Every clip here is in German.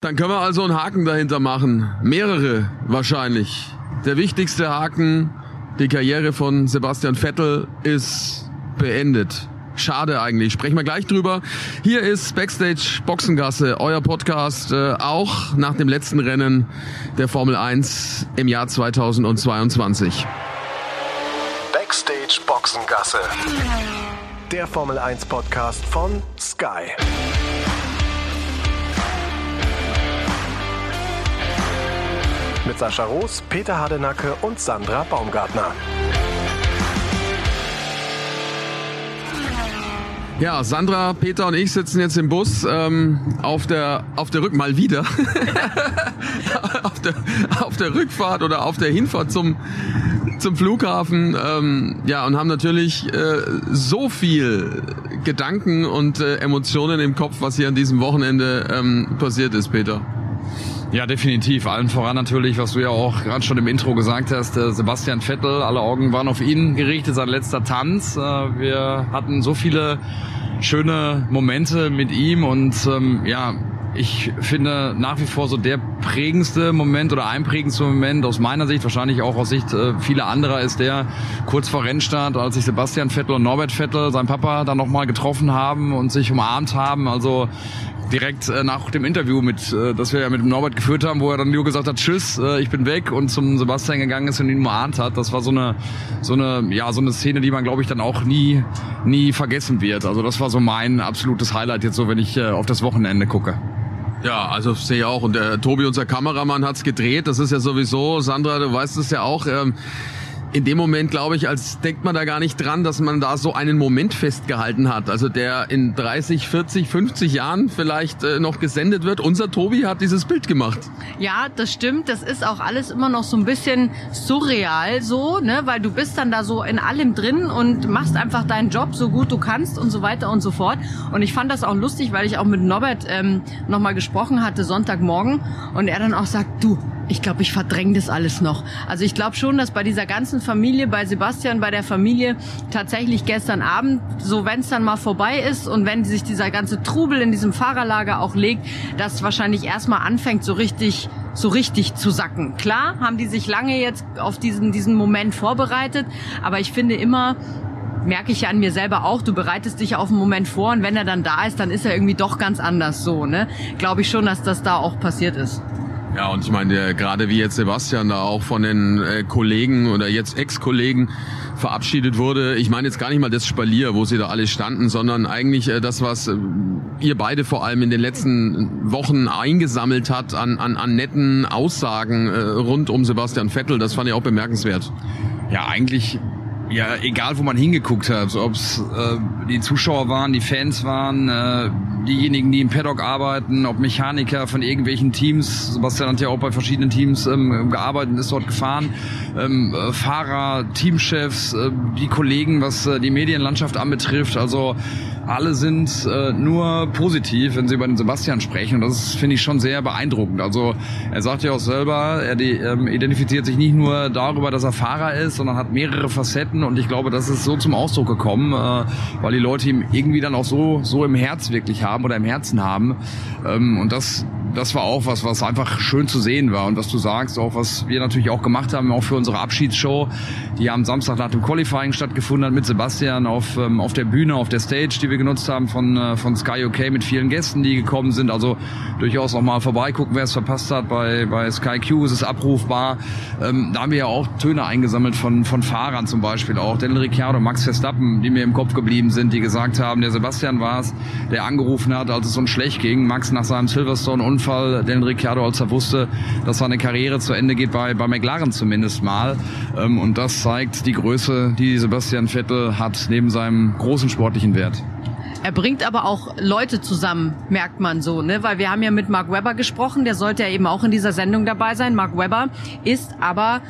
Dann können wir also einen Haken dahinter machen. Mehrere wahrscheinlich. Der wichtigste Haken, die Karriere von Sebastian Vettel ist beendet. Schade eigentlich. Sprechen wir gleich drüber. Hier ist Backstage Boxengasse, euer Podcast, äh, auch nach dem letzten Rennen der Formel 1 im Jahr 2022. Backstage Boxengasse. Der Formel 1 Podcast von Sky. Mit Sascha Roos, Peter Hardenacke und Sandra Baumgartner. Ja, Sandra, Peter und ich sitzen jetzt im Bus ähm, auf der auf der Rück mal wieder auf, der, auf der Rückfahrt oder auf der Hinfahrt zum zum Flughafen ähm, ja und haben natürlich äh, so viel Gedanken und äh, Emotionen im Kopf, was hier an diesem Wochenende ähm, passiert ist, Peter. Ja, definitiv. Allen voran natürlich, was du ja auch gerade schon im Intro gesagt hast, äh, Sebastian Vettel, alle Augen waren auf ihn gerichtet, sein letzter Tanz. Äh, wir hatten so viele schöne Momente mit ihm und ähm, ja, ich finde nach wie vor so der prägendste Moment oder einprägendste Moment aus meiner Sicht, wahrscheinlich auch aus Sicht äh, vieler anderer, ist der kurz vor Rennstart, als sich Sebastian Vettel und Norbert Vettel, sein Papa, dann nochmal getroffen haben und sich umarmt haben. Also direkt äh, nach dem Interview mit, äh, das wir ja mit Norbert geführt haben, wo er dann nur gesagt hat, tschüss, äh, ich bin weg und zum Sebastian gegangen ist und ihn umarmt hat. Das war so eine, so eine, ja, so eine Szene, die man, glaube ich, dann auch nie, nie vergessen wird. Also das war so mein absolutes Highlight jetzt so, wenn ich äh, auf das Wochenende gucke. Ja, also sehe ich auch. Und der Tobi, unser Kameramann, hat's gedreht. Das ist ja sowieso, Sandra, du weißt es ja auch. Ähm, in dem Moment, glaube ich, als denkt man da gar nicht dran, dass man da so einen Moment festgehalten hat. Also der in 30, 40, 50 Jahren vielleicht äh, noch gesendet wird. Unser Tobi hat dieses Bild gemacht. Ja, das stimmt. Das ist auch alles immer noch so ein bisschen surreal so, ne? Weil du bist dann da so in allem drin und machst einfach deinen Job so gut du kannst und so weiter und so fort. Und ich fand das auch lustig, weil ich auch mit Norbert ähm, nochmal gesprochen hatte Sonntagmorgen und er dann auch sagt, du, ich glaube, ich verdränge das alles noch. Also ich glaube schon, dass bei dieser ganzen Familie, bei Sebastian, bei der Familie tatsächlich gestern Abend, so wenn es dann mal vorbei ist und wenn sich dieser ganze Trubel in diesem Fahrerlager auch legt, dass wahrscheinlich erstmal anfängt, so richtig so richtig zu sacken. Klar, haben die sich lange jetzt auf diesen, diesen Moment vorbereitet, aber ich finde immer, merke ich ja an mir selber auch, du bereitest dich auf einen Moment vor und wenn er dann da ist, dann ist er irgendwie doch ganz anders so, ne? Glaube ich schon, dass das da auch passiert ist. Ja, und ich meine, gerade wie jetzt Sebastian da auch von den äh, Kollegen oder jetzt Ex-Kollegen verabschiedet wurde. Ich meine jetzt gar nicht mal das Spalier, wo sie da alle standen, sondern eigentlich äh, das, was äh, ihr beide vor allem in den letzten Wochen eingesammelt hat an, an, an netten Aussagen rund um Sebastian Vettel. Das fand ich auch bemerkenswert. Ja, eigentlich ja, egal wo man hingeguckt hat, ob es äh, die Zuschauer waren, die Fans waren, äh, diejenigen, die im Paddock arbeiten, ob Mechaniker von irgendwelchen Teams, Sebastian hat ja auch bei verschiedenen Teams ähm, gearbeitet und ist dort gefahren, ähm, äh, Fahrer, Teamchefs, äh, die Kollegen, was äh, die Medienlandschaft anbetrifft, also alle sind äh, nur positiv, wenn sie über den Sebastian sprechen. Und das finde ich schon sehr beeindruckend. Also er sagt ja auch selber, er die, ähm, identifiziert sich nicht nur darüber, dass er Fahrer ist, sondern hat mehrere Facetten. Und ich glaube, das ist so zum Ausdruck gekommen, äh, weil die Leute ihm irgendwie dann auch so, so im Herz wirklich haben oder im Herzen haben. Ähm, und das das war auch was, was einfach schön zu sehen war. Und was du sagst, auch was wir natürlich auch gemacht haben, auch für unsere Abschiedsshow, die am Samstag nach dem Qualifying stattgefunden hat mit Sebastian auf, ähm, auf der Bühne, auf der Stage, die wir genutzt haben von, äh, von Sky UK mit vielen Gästen, die gekommen sind. Also durchaus auch mal vorbeigucken, wer es verpasst hat. Bei, bei Sky Q ist es abrufbar. Ähm, da haben wir ja auch Töne eingesammelt von, von Fahrern zum Beispiel auch. Daniel Ricciardo, Max Verstappen, die mir im Kopf geblieben sind, die gesagt haben, der Sebastian war es, der angerufen hat, als es uns schlecht ging. Max nach seinem Silverstone-Unfall Fall Daniel Ricciardo, als er wusste, dass seine Karriere zu Ende geht, bei, bei McLaren zumindest mal. Ähm, und das zeigt die Größe, die Sebastian Vettel hat, neben seinem großen sportlichen Wert. Er bringt aber auch Leute zusammen, merkt man so, ne? Weil wir haben ja mit Mark Webber gesprochen, der sollte ja eben auch in dieser Sendung dabei sein. Mark Webber ist aber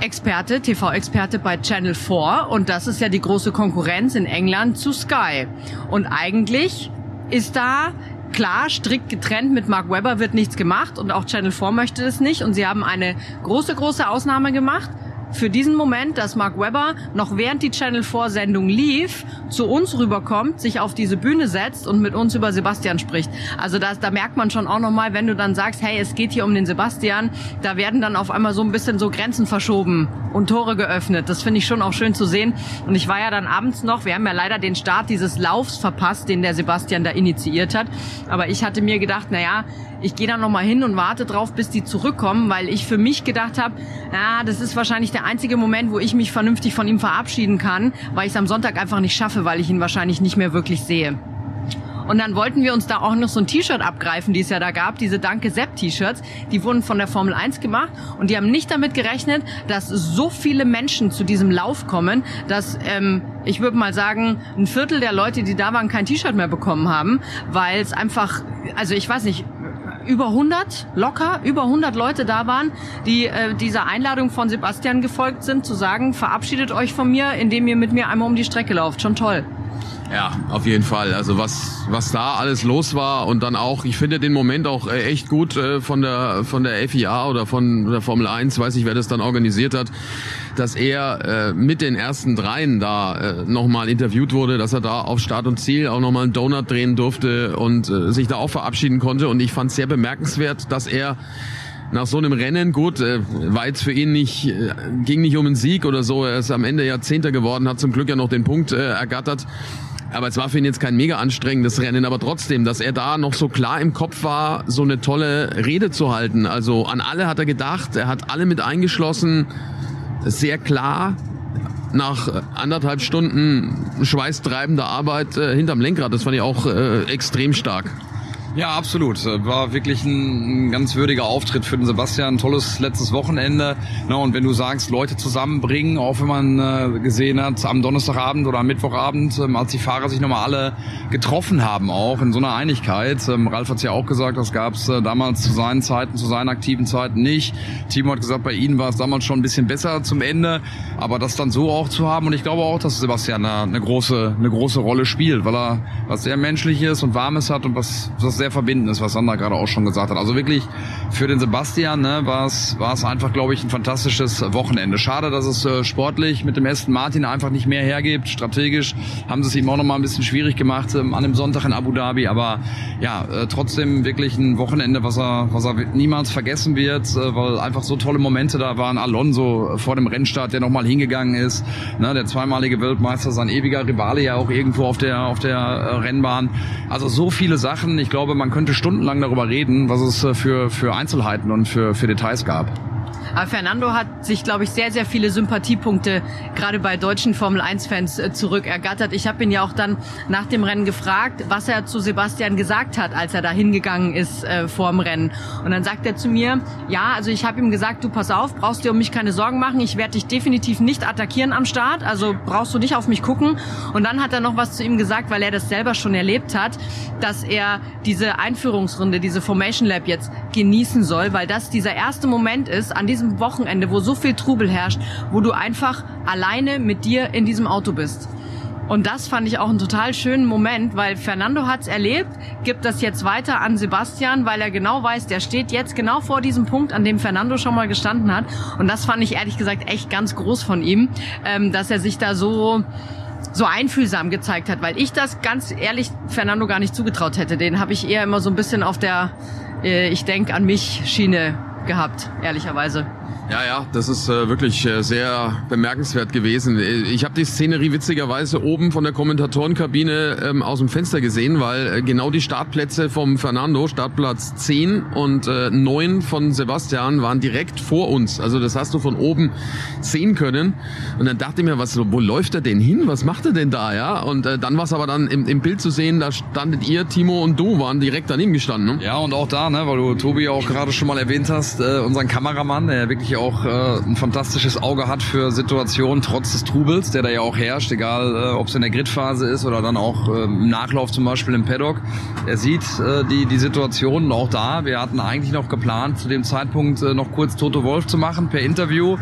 Experte, TV-Experte bei Channel 4 und das ist ja die große Konkurrenz in England zu Sky. Und eigentlich ist da klar, strikt getrennt. Mit Mark Webber wird nichts gemacht und auch Channel 4 möchte das nicht. Und sie haben eine große, große Ausnahme gemacht. Für diesen Moment, dass Mark Webber noch während die Channel 4 Sendung lief, zu uns rüberkommt, sich auf diese Bühne setzt und mit uns über Sebastian spricht. Also da, da merkt man schon auch nochmal, wenn du dann sagst, hey, es geht hier um den Sebastian, da werden dann auf einmal so ein bisschen so Grenzen verschoben und Tore geöffnet. Das finde ich schon auch schön zu sehen. Und ich war ja dann abends noch, wir haben ja leider den Start dieses Laufs verpasst, den der Sebastian da initiiert hat. Aber ich hatte mir gedacht, naja, ich gehe dann nochmal hin und warte drauf, bis die zurückkommen, weil ich für mich gedacht habe, ja, das ist wahrscheinlich der einzige Moment, wo ich mich vernünftig von ihm verabschieden kann, weil ich es am Sonntag einfach nicht schaffe, weil ich ihn wahrscheinlich nicht mehr wirklich sehe. Und dann wollten wir uns da auch noch so ein T-Shirt abgreifen, die es ja da gab, diese Danke Sepp T-Shirts. Die wurden von der Formel 1 gemacht und die haben nicht damit gerechnet, dass so viele Menschen zu diesem Lauf kommen, dass ähm, ich würde mal sagen, ein Viertel der Leute, die da waren, kein T-Shirt mehr bekommen haben, weil es einfach, also ich weiß nicht, über 100, locker, über 100 Leute da waren, die äh, dieser Einladung von Sebastian gefolgt sind, zu sagen, verabschiedet euch von mir, indem ihr mit mir einmal um die Strecke lauft. Schon toll. Ja, auf jeden Fall. Also was was da alles los war und dann auch, ich finde den Moment auch äh, echt gut äh, von der von der FIA oder von der Formel 1, weiß ich, wer das dann organisiert hat, dass er äh, mit den ersten dreien da nochmal interviewt wurde, dass er da auf Start und Ziel auch nochmal einen Donut drehen durfte und sich da auch verabschieden konnte. Und ich fand es sehr bemerkenswert, dass er nach so einem Rennen, gut, äh, war jetzt für ihn nicht, äh, ging nicht um einen Sieg oder so, er ist am Ende ja Zehnter geworden, hat zum Glück ja noch den Punkt äh, ergattert. Aber es war für ihn jetzt kein mega anstrengendes Rennen, aber trotzdem, dass er da noch so klar im Kopf war, so eine tolle Rede zu halten. Also an alle hat er gedacht, er hat alle mit eingeschlossen, sehr klar, nach anderthalb Stunden schweißtreibender Arbeit äh, hinterm Lenkrad. Das fand ich auch äh, extrem stark. Ja, absolut. War wirklich ein, ein ganz würdiger Auftritt für den Sebastian. Tolles letztes Wochenende. Na, und wenn du sagst, Leute zusammenbringen, auch wenn man äh, gesehen hat, am Donnerstagabend oder am Mittwochabend, ähm, als die Fahrer sich nochmal alle getroffen haben, auch in so einer Einigkeit. Ähm, Ralf hat es ja auch gesagt, das gab es äh, damals zu seinen Zeiten, zu seinen aktiven Zeiten nicht. Timo hat gesagt, bei ihnen war es damals schon ein bisschen besser zum Ende. Aber das dann so auch zu haben, und ich glaube auch, dass Sebastian eine, eine große, eine große Rolle spielt, weil er was sehr Menschliches und Warmes hat und was, was sehr sehr verbindend ist, was Sandra gerade auch schon gesagt hat. Also wirklich für den Sebastian ne, war es war es einfach, glaube ich, ein fantastisches Wochenende. Schade, dass es äh, sportlich mit dem Aston Martin einfach nicht mehr hergibt. Strategisch haben sie es ihm auch noch mal ein bisschen schwierig gemacht ähm, an dem Sonntag in Abu Dhabi. Aber ja, äh, trotzdem wirklich ein Wochenende, was er was er niemals vergessen wird, äh, weil einfach so tolle Momente da waren. Alonso vor dem Rennstart, der noch mal hingegangen ist, ne, der zweimalige Weltmeister, sein ewiger Rivale ja auch irgendwo auf der auf der äh, Rennbahn. Also so viele Sachen. Ich glaube, man könnte stundenlang darüber reden, was es äh, für, für Einzelheiten und für, für Details gab. Aber Fernando hat sich, glaube ich, sehr, sehr viele Sympathiepunkte gerade bei deutschen Formel-1-Fans äh, zurückergattert. Ich habe ihn ja auch dann nach dem Rennen gefragt, was er zu Sebastian gesagt hat, als er da hingegangen ist äh, vorm Rennen. Und dann sagt er zu mir, ja, also ich habe ihm gesagt, du pass auf, brauchst dir um mich keine Sorgen machen, ich werde dich definitiv nicht attackieren am Start, also brauchst du nicht auf mich gucken. Und dann hat er noch was zu ihm gesagt, weil er das selber schon erlebt hat, dass er diese Einführungsrunde, diese Formation Lab jetzt genießen soll, weil das dieser erste Moment ist, an diesem diesem Wochenende, wo so viel Trubel herrscht, wo du einfach alleine mit dir in diesem Auto bist. Und das fand ich auch einen total schönen Moment, weil Fernando hat's erlebt, gibt das jetzt weiter an Sebastian, weil er genau weiß, der steht jetzt genau vor diesem Punkt, an dem Fernando schon mal gestanden hat. Und das fand ich ehrlich gesagt echt ganz groß von ihm, ähm, dass er sich da so so einfühlsam gezeigt hat, weil ich das ganz ehrlich Fernando gar nicht zugetraut hätte. Den habe ich eher immer so ein bisschen auf der äh, ich denk an mich Schiene gehabt, ehrlicherweise. Ja, ja, das ist äh, wirklich äh, sehr bemerkenswert gewesen. Ich habe die Szenerie witzigerweise oben von der Kommentatorenkabine ähm, aus dem Fenster gesehen, weil äh, genau die Startplätze vom Fernando, Startplatz 10 und äh, 9 von Sebastian, waren direkt vor uns. Also das hast du von oben sehen können. Und dann dachte ich mir, was, wo läuft er denn hin? Was macht er denn da? Ja, und äh, dann war es aber dann im, im Bild zu sehen, da standet ihr, Timo und du waren direkt daneben gestanden. Ne? Ja, und auch da, ne, weil du Tobi auch gerade schon mal erwähnt hast, äh, unseren Kameramann, der wirklich auch äh, ein fantastisches Auge hat für Situationen trotz des Trubels, der da ja auch herrscht, egal äh, ob es in der Gridphase ist oder dann auch äh, im Nachlauf zum Beispiel im Paddock. Er sieht äh, die, die Situationen auch da. Wir hatten eigentlich noch geplant, zu dem Zeitpunkt äh, noch kurz Toto Wolf zu machen per Interview.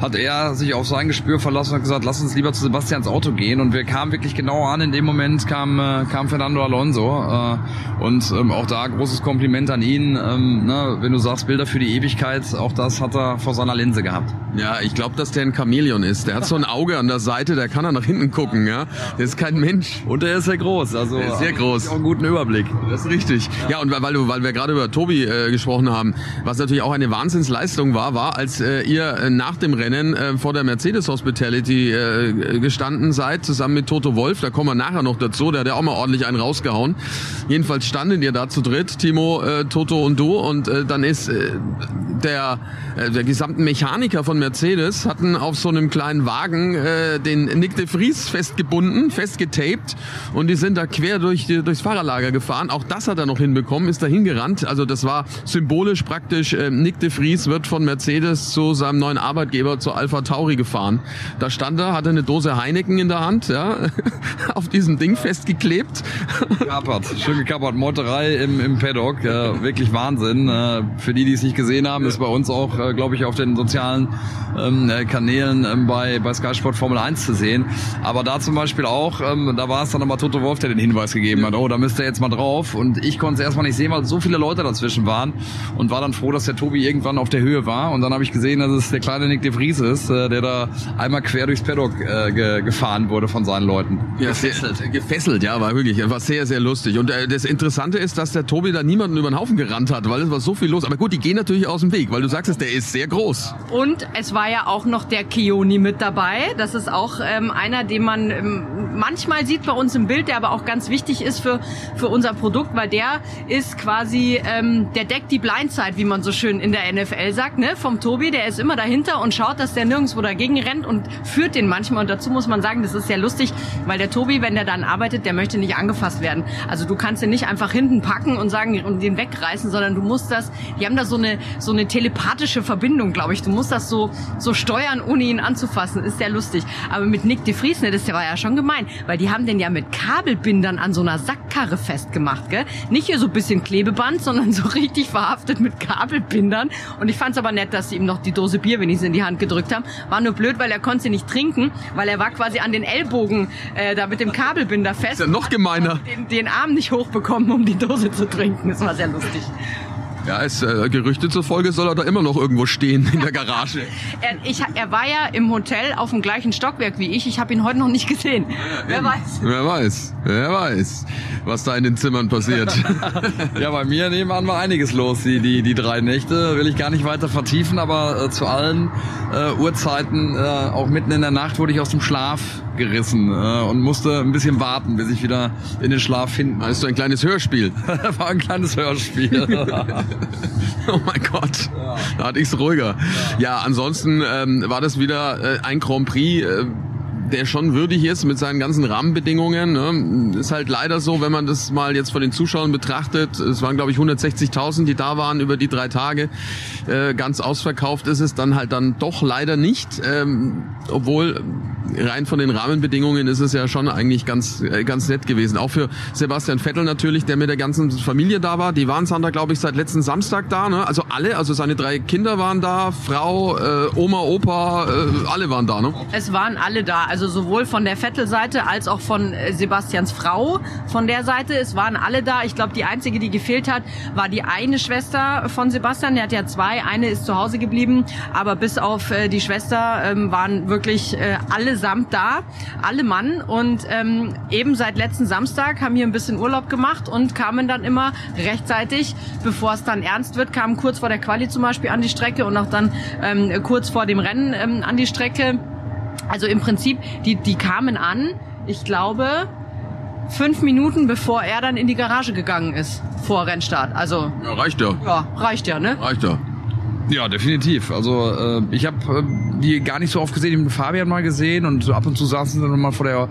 Hat er sich auf sein Gespür verlassen und gesagt, lass uns lieber zu Sebastians Auto gehen. Und wir kamen wirklich genau an. In dem Moment kam, äh, kam Fernando Alonso. Äh, und ähm, auch da großes Kompliment an ihn. Ähm, ne, wenn du sagst, Bilder für die Ewigkeit, auch das hat er vor seiner Linse gehabt. Ja, ich glaube, dass der ein Chamäleon ist. Der hat so ein Auge an der Seite, der kann er nach hinten gucken. Ja, Der ist kein Mensch. Und er ist sehr groß. Also Der ist sehr groß. Auch einen guten Überblick. Das ist richtig. Ja, und weil, du, weil wir gerade über Tobi äh, gesprochen haben, was natürlich auch eine Wahnsinnsleistung war, war, als äh, ihr äh, nach dem Rennen äh, vor der Mercedes Hospitality äh, gestanden seid, zusammen mit Toto Wolf, da kommen wir nachher noch dazu, der hat ja auch mal ordentlich einen rausgehauen. Jedenfalls standen ihr da zu dritt, Timo, äh, Toto und du, und äh, dann ist äh, der, äh, der gesamten Mechaniker von Mercedes hatten auf so einem kleinen Wagen äh, den Nick de Vries festgebunden, festgetaped und die sind da quer durch die, durchs Fahrerlager gefahren. Auch das hat er noch hinbekommen, ist da hingerannt. Also das war symbolisch praktisch. Äh, Nick de Vries wird von Mercedes zu seinem neuen Arbeitgeber, zu Alpha Tauri gefahren. Da stand er, hatte eine Dose Heineken in der Hand, ja, auf diesem Ding festgeklebt. Gekapert, schön gekapert. Meuterei im, im Paddock, äh, wirklich Wahnsinn. Äh, für die, die es nicht gesehen haben, ist bei uns auch, äh, glaube ich, auf den sozialen ähm, äh, Kanälen ähm, bei, bei Sky Sport Formel 1 zu sehen. Aber da zum Beispiel auch, ähm, da war es dann aber Toto Wolf, der den Hinweis gegeben hat, oh, da müsst ihr jetzt mal drauf. Und ich konnte es erstmal nicht sehen, weil so viele Leute dazwischen waren und war dann froh, dass der Tobi irgendwann auf der Höhe war. Und dann habe ich gesehen, dass es der kleine Nick de Vries ist, äh, der da einmal quer durchs Paddock äh, ge gefahren wurde von seinen Leuten. Ja, gefesselt. Sehr, gefesselt, ja, war wirklich, war sehr, sehr lustig. Und äh, das Interessante ist, dass der Tobi da niemanden über den Haufen gerannt hat, weil es war so viel los. Aber gut, die gehen natürlich aus dem Weg, weil du sagst, der ist sehr groß. Und es war ja auch noch der Kioni mit dabei. Das ist auch ähm, einer, den man ähm, manchmal sieht bei uns im Bild, der aber auch ganz wichtig ist für, für unser Produkt, weil der ist quasi, ähm, der deckt die Blindside, wie man so schön in der NFL sagt, ne? vom Tobi. Der ist immer dahinter und schaut, dass der nirgendwo dagegen rennt und führt den manchmal. Und dazu muss man sagen, das ist sehr lustig, weil der Tobi, wenn der dann arbeitet, der möchte nicht angefasst werden. Also du kannst den nicht einfach hinten packen und sagen und den wegreißen, sondern du musst das, die haben da so eine, so eine telepathische Verbindung, glaube ich. Du musst das so, so steuern, ohne ihn anzufassen. Ist sehr lustig. Aber mit Nick de Vries, ne, das war ja schon gemein, weil die haben den ja mit Kabelbindern an so einer Sackkarre festgemacht, gell? Nicht hier so ein bisschen Klebeband, sondern so richtig verhaftet mit Kabelbindern. Und ich fand's aber nett, dass sie ihm noch die Dose Bier wenigstens in die Hand gedrückt haben. War nur blöd, weil er konnte sie nicht trinken, weil er war quasi an den Ellbogen äh, da mit dem Kabelbinder fest. Ist ja noch gemeiner. Den, den Arm nicht hochbekommen, um die Dose zu trinken. Das war sehr lustig. Ja, es, äh, Gerüchte zufolge soll er da immer noch irgendwo stehen in der Garage. er, ich, er war ja im Hotel auf dem gleichen Stockwerk wie ich. Ich habe ihn heute noch nicht gesehen. Ja, wer weiß. Wer weiß. Wer weiß, was da in den Zimmern passiert. ja, bei mir nebenan war einiges los, die, die, die drei Nächte. Will ich gar nicht weiter vertiefen, aber äh, zu allen äh, Uhrzeiten, äh, auch mitten in der Nacht, wurde ich aus dem Schlaf gerissen äh, und musste ein bisschen warten, bis ich wieder in den Schlaf finden. Hast du ein kleines Hörspiel? war ein kleines Hörspiel. oh mein Gott, ja. da hatte ich's ruhiger. Ja, ja ansonsten ähm, war das wieder äh, ein Grand Prix. Äh, der schon würdig ist mit seinen ganzen Rahmenbedingungen. Ne? Ist halt leider so, wenn man das mal jetzt von den Zuschauern betrachtet, es waren glaube ich 160.000, die da waren über die drei Tage, äh, ganz ausverkauft ist es dann halt dann doch leider nicht, ähm, obwohl rein von den Rahmenbedingungen ist es ja schon eigentlich ganz äh, ganz nett gewesen. Auch für Sebastian Vettel natürlich, der mit der ganzen Familie da war. Die waren da glaube ich seit letzten Samstag da. Ne? Also alle, also seine drei Kinder waren da, Frau, äh, Oma, Opa, äh, alle waren da. Ne? Es waren alle da. Also also sowohl von der Vettel-Seite als auch von äh, Sebastians Frau von der Seite. Es waren alle da. Ich glaube, die einzige, die gefehlt hat, war die eine Schwester von Sebastian. Der hat ja zwei. Eine ist zu Hause geblieben. Aber bis auf äh, die Schwester ähm, waren wirklich äh, allesamt da. Alle Mann. Und ähm, eben seit letzten Samstag haben hier ein bisschen Urlaub gemacht und kamen dann immer rechtzeitig, bevor es dann ernst wird, kamen kurz vor der Quali zum Beispiel an die Strecke und auch dann ähm, kurz vor dem Rennen ähm, an die Strecke also im Prinzip, die, die kamen an, ich glaube, fünf Minuten bevor er dann in die Garage gegangen ist, vor Rennstart. Also. Ja, reicht ja. Ja, reicht ja, ne? Reicht ja. Ja, definitiv. Also äh, ich habe äh, die gar nicht so oft gesehen, ich habe Fabian mal gesehen und ab und zu saßen sie dann mal vor der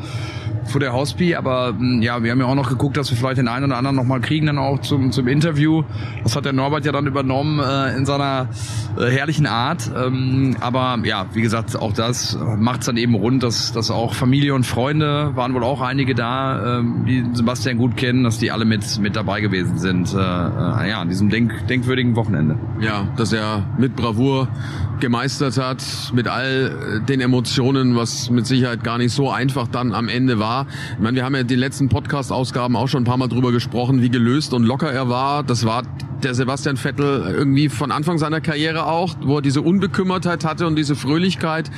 vor der Hospi, aber mh, ja, wir haben ja auch noch geguckt, dass wir vielleicht den einen oder anderen noch mal kriegen dann auch zum, zum Interview. Das hat der Norbert ja dann übernommen äh, in seiner äh, herrlichen Art. Ähm, aber ja, wie gesagt, auch das macht's dann eben rund, dass, dass auch Familie und Freunde waren wohl auch einige da, ähm, die Sebastian gut kennen, dass die alle mit, mit dabei gewesen sind. Äh, äh, ja, an diesem denk, denkwürdigen Wochenende. Ja, dass er mit Bravour gemeistert hat, mit all den Emotionen, was mit Sicherheit gar nicht so einfach dann am Ende war. Ich meine, wir haben ja die letzten Podcast-Ausgaben auch schon ein paar Mal drüber gesprochen, wie gelöst und locker er war. Das war der Sebastian Vettel irgendwie von Anfang seiner Karriere auch, wo er diese Unbekümmertheit hatte und diese Fröhlichkeit,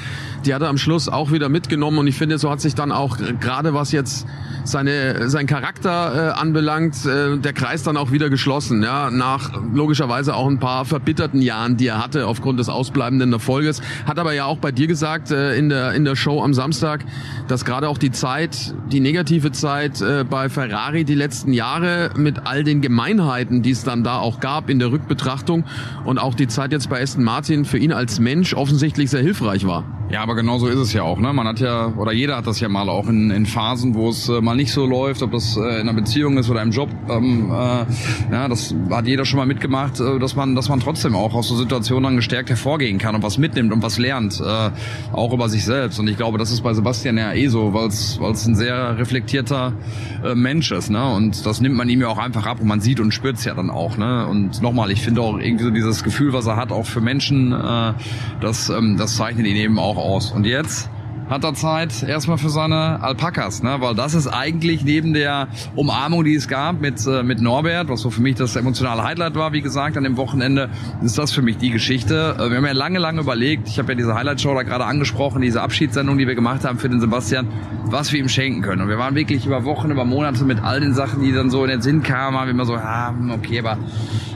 die hat er am Schluss auch wieder mitgenommen. Und ich finde, so hat sich dann auch gerade was jetzt seine sein Charakter äh, anbelangt, äh, der Kreis dann auch wieder geschlossen, ja, nach logischerweise auch ein paar verbitterten Jahren, die er hatte aufgrund des ausbleibenden Erfolges, hat aber ja auch bei dir gesagt äh, in der in der Show am Samstag, dass gerade auch die Zeit, die negative Zeit äh, bei Ferrari die letzten Jahre mit all den Gemeinheiten, die es dann da auch gab in der Rückbetrachtung und auch die Zeit jetzt bei Aston Martin für ihn als Mensch offensichtlich sehr hilfreich war. Ja, aber genau so ist es ja auch. Ne? Man hat ja, oder jeder hat das ja mal auch in, in Phasen, wo es äh, mal nicht so läuft, ob das äh, in einer Beziehung ist oder im Job. Ähm, äh, ja, das hat jeder schon mal mitgemacht, äh, dass man, dass man trotzdem auch aus so Situationen dann gestärkt hervorgehen kann und was mitnimmt und was lernt, äh, auch über sich selbst. Und ich glaube, das ist bei Sebastian ja eh so, weil es ein sehr reflektierter äh, Mensch ist. Ne? Und das nimmt man ihm ja auch einfach ab und man sieht und spürt es ja dann auch. Ne? Und nochmal, ich finde auch irgendwie so dieses Gefühl, was er hat, auch für Menschen, äh, das, ähm, das zeichnet ihn eben auch aus. Und jetzt hat er Zeit erstmal für seine Alpakas, ne? weil das ist eigentlich neben der Umarmung, die es gab mit, äh, mit Norbert, was so für mich das emotionale Highlight war, wie gesagt, an dem Wochenende, ist das für mich die Geschichte. Äh, wir haben ja lange, lange überlegt, ich habe ja diese Highlight-Show da gerade angesprochen, diese Abschiedssendung, die wir gemacht haben für den Sebastian, was wir ihm schenken können. Und wir waren wirklich über Wochen, über Monate mit all den Sachen, die dann so in den Sinn kamen, haben wir immer so, ah, okay, aber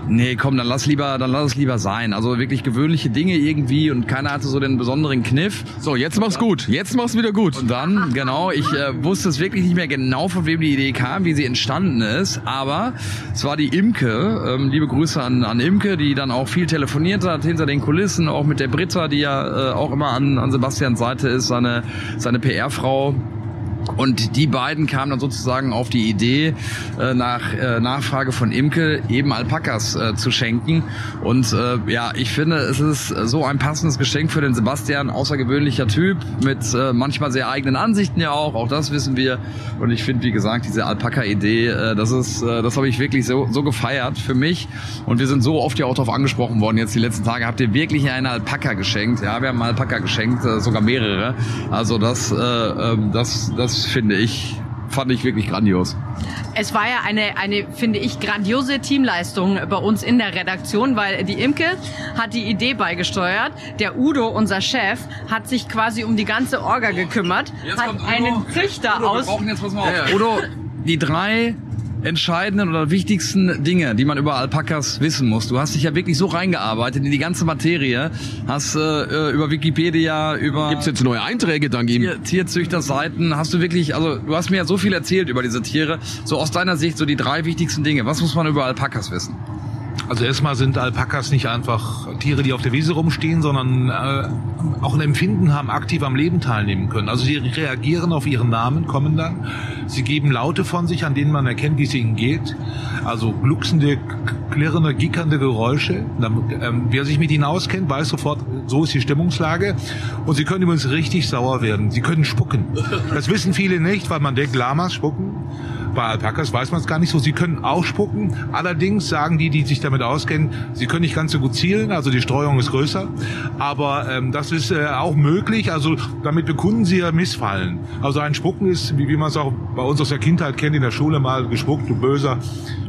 nee, komm, dann lass lieber, dann lass es lieber sein. Also wirklich gewöhnliche Dinge irgendwie und keiner hatte so den besonderen Kniff. So, jetzt mach's gut. Jetzt mach's wieder gut. Und dann, genau, ich äh, wusste es wirklich nicht mehr genau, von wem die Idee kam, wie sie entstanden ist, aber es war die Imke. Ähm, liebe Grüße an, an Imke, die dann auch viel telefoniert hat hinter den Kulissen, auch mit der Britta, die ja äh, auch immer an, an Sebastians Seite ist, seine, seine PR-Frau. Und die beiden kamen dann sozusagen auf die Idee, äh, nach äh, Nachfrage von Imke eben Alpakas äh, zu schenken. Und äh, ja, ich finde, es ist so ein passendes Geschenk für den Sebastian, außergewöhnlicher Typ, mit äh, manchmal sehr eigenen Ansichten ja auch, auch das wissen wir. Und ich finde, wie gesagt, diese Alpaka-Idee, äh, das ist, äh, das habe ich wirklich so, so gefeiert für mich. Und wir sind so oft ja auch darauf angesprochen worden, jetzt die letzten Tage, habt ihr wirklich eine Alpaka geschenkt? Ja, wir haben Alpaka geschenkt, äh, sogar mehrere. Also das, äh, äh, das, das finde ich, fand ich wirklich grandios. Es war ja eine, eine, finde ich, grandiose Teamleistung bei uns in der Redaktion, weil die Imke hat die Idee beigesteuert. Der Udo, unser Chef, hat sich quasi um die ganze Orga gekümmert, Jetzt hat kommt Udo. einen Züchter Udo, wir aus. brauchen jetzt was mal auf. Udo, die drei entscheidenden oder wichtigsten Dinge, die man über Alpakas wissen muss. Du hast dich ja wirklich so reingearbeitet in die ganze Materie, hast äh, über Wikipedia, über Gibt's jetzt neue Einträge dank ihm? Tier- Tierzüchterseiten, hast du wirklich, also du hast mir ja so viel erzählt über diese Tiere. So aus deiner Sicht so die drei wichtigsten Dinge. Was muss man über Alpakas wissen? Also erstmal sind Alpakas nicht einfach Tiere, die auf der Wiese rumstehen, sondern äh, auch ein Empfinden haben, aktiv am Leben teilnehmen können. Also sie reagieren auf ihren Namen, kommen dann. Sie geben Laute von sich, an denen man erkennt, wie es ihnen geht. Also glucksende, klirrende, gickernde Geräusche. Ähm, wer sich mit ihnen auskennt, weiß sofort, so ist die Stimmungslage. Und sie können übrigens richtig sauer werden. Sie können spucken. Das wissen viele nicht, weil man denkt, Lamas spucken. Bei Alpakas weiß man es gar nicht so. Sie können auch spucken. Allerdings sagen die, die sich damit auskennen, sie können nicht ganz so gut zielen. Also die Streuung ist größer. Aber ähm, das ist äh, auch möglich. Also damit bekunden sie ja Missfallen. Also ein Spucken ist, wie, wie man es auch bei uns aus der Kindheit kennt, in der Schule mal gespuckt, du Böser.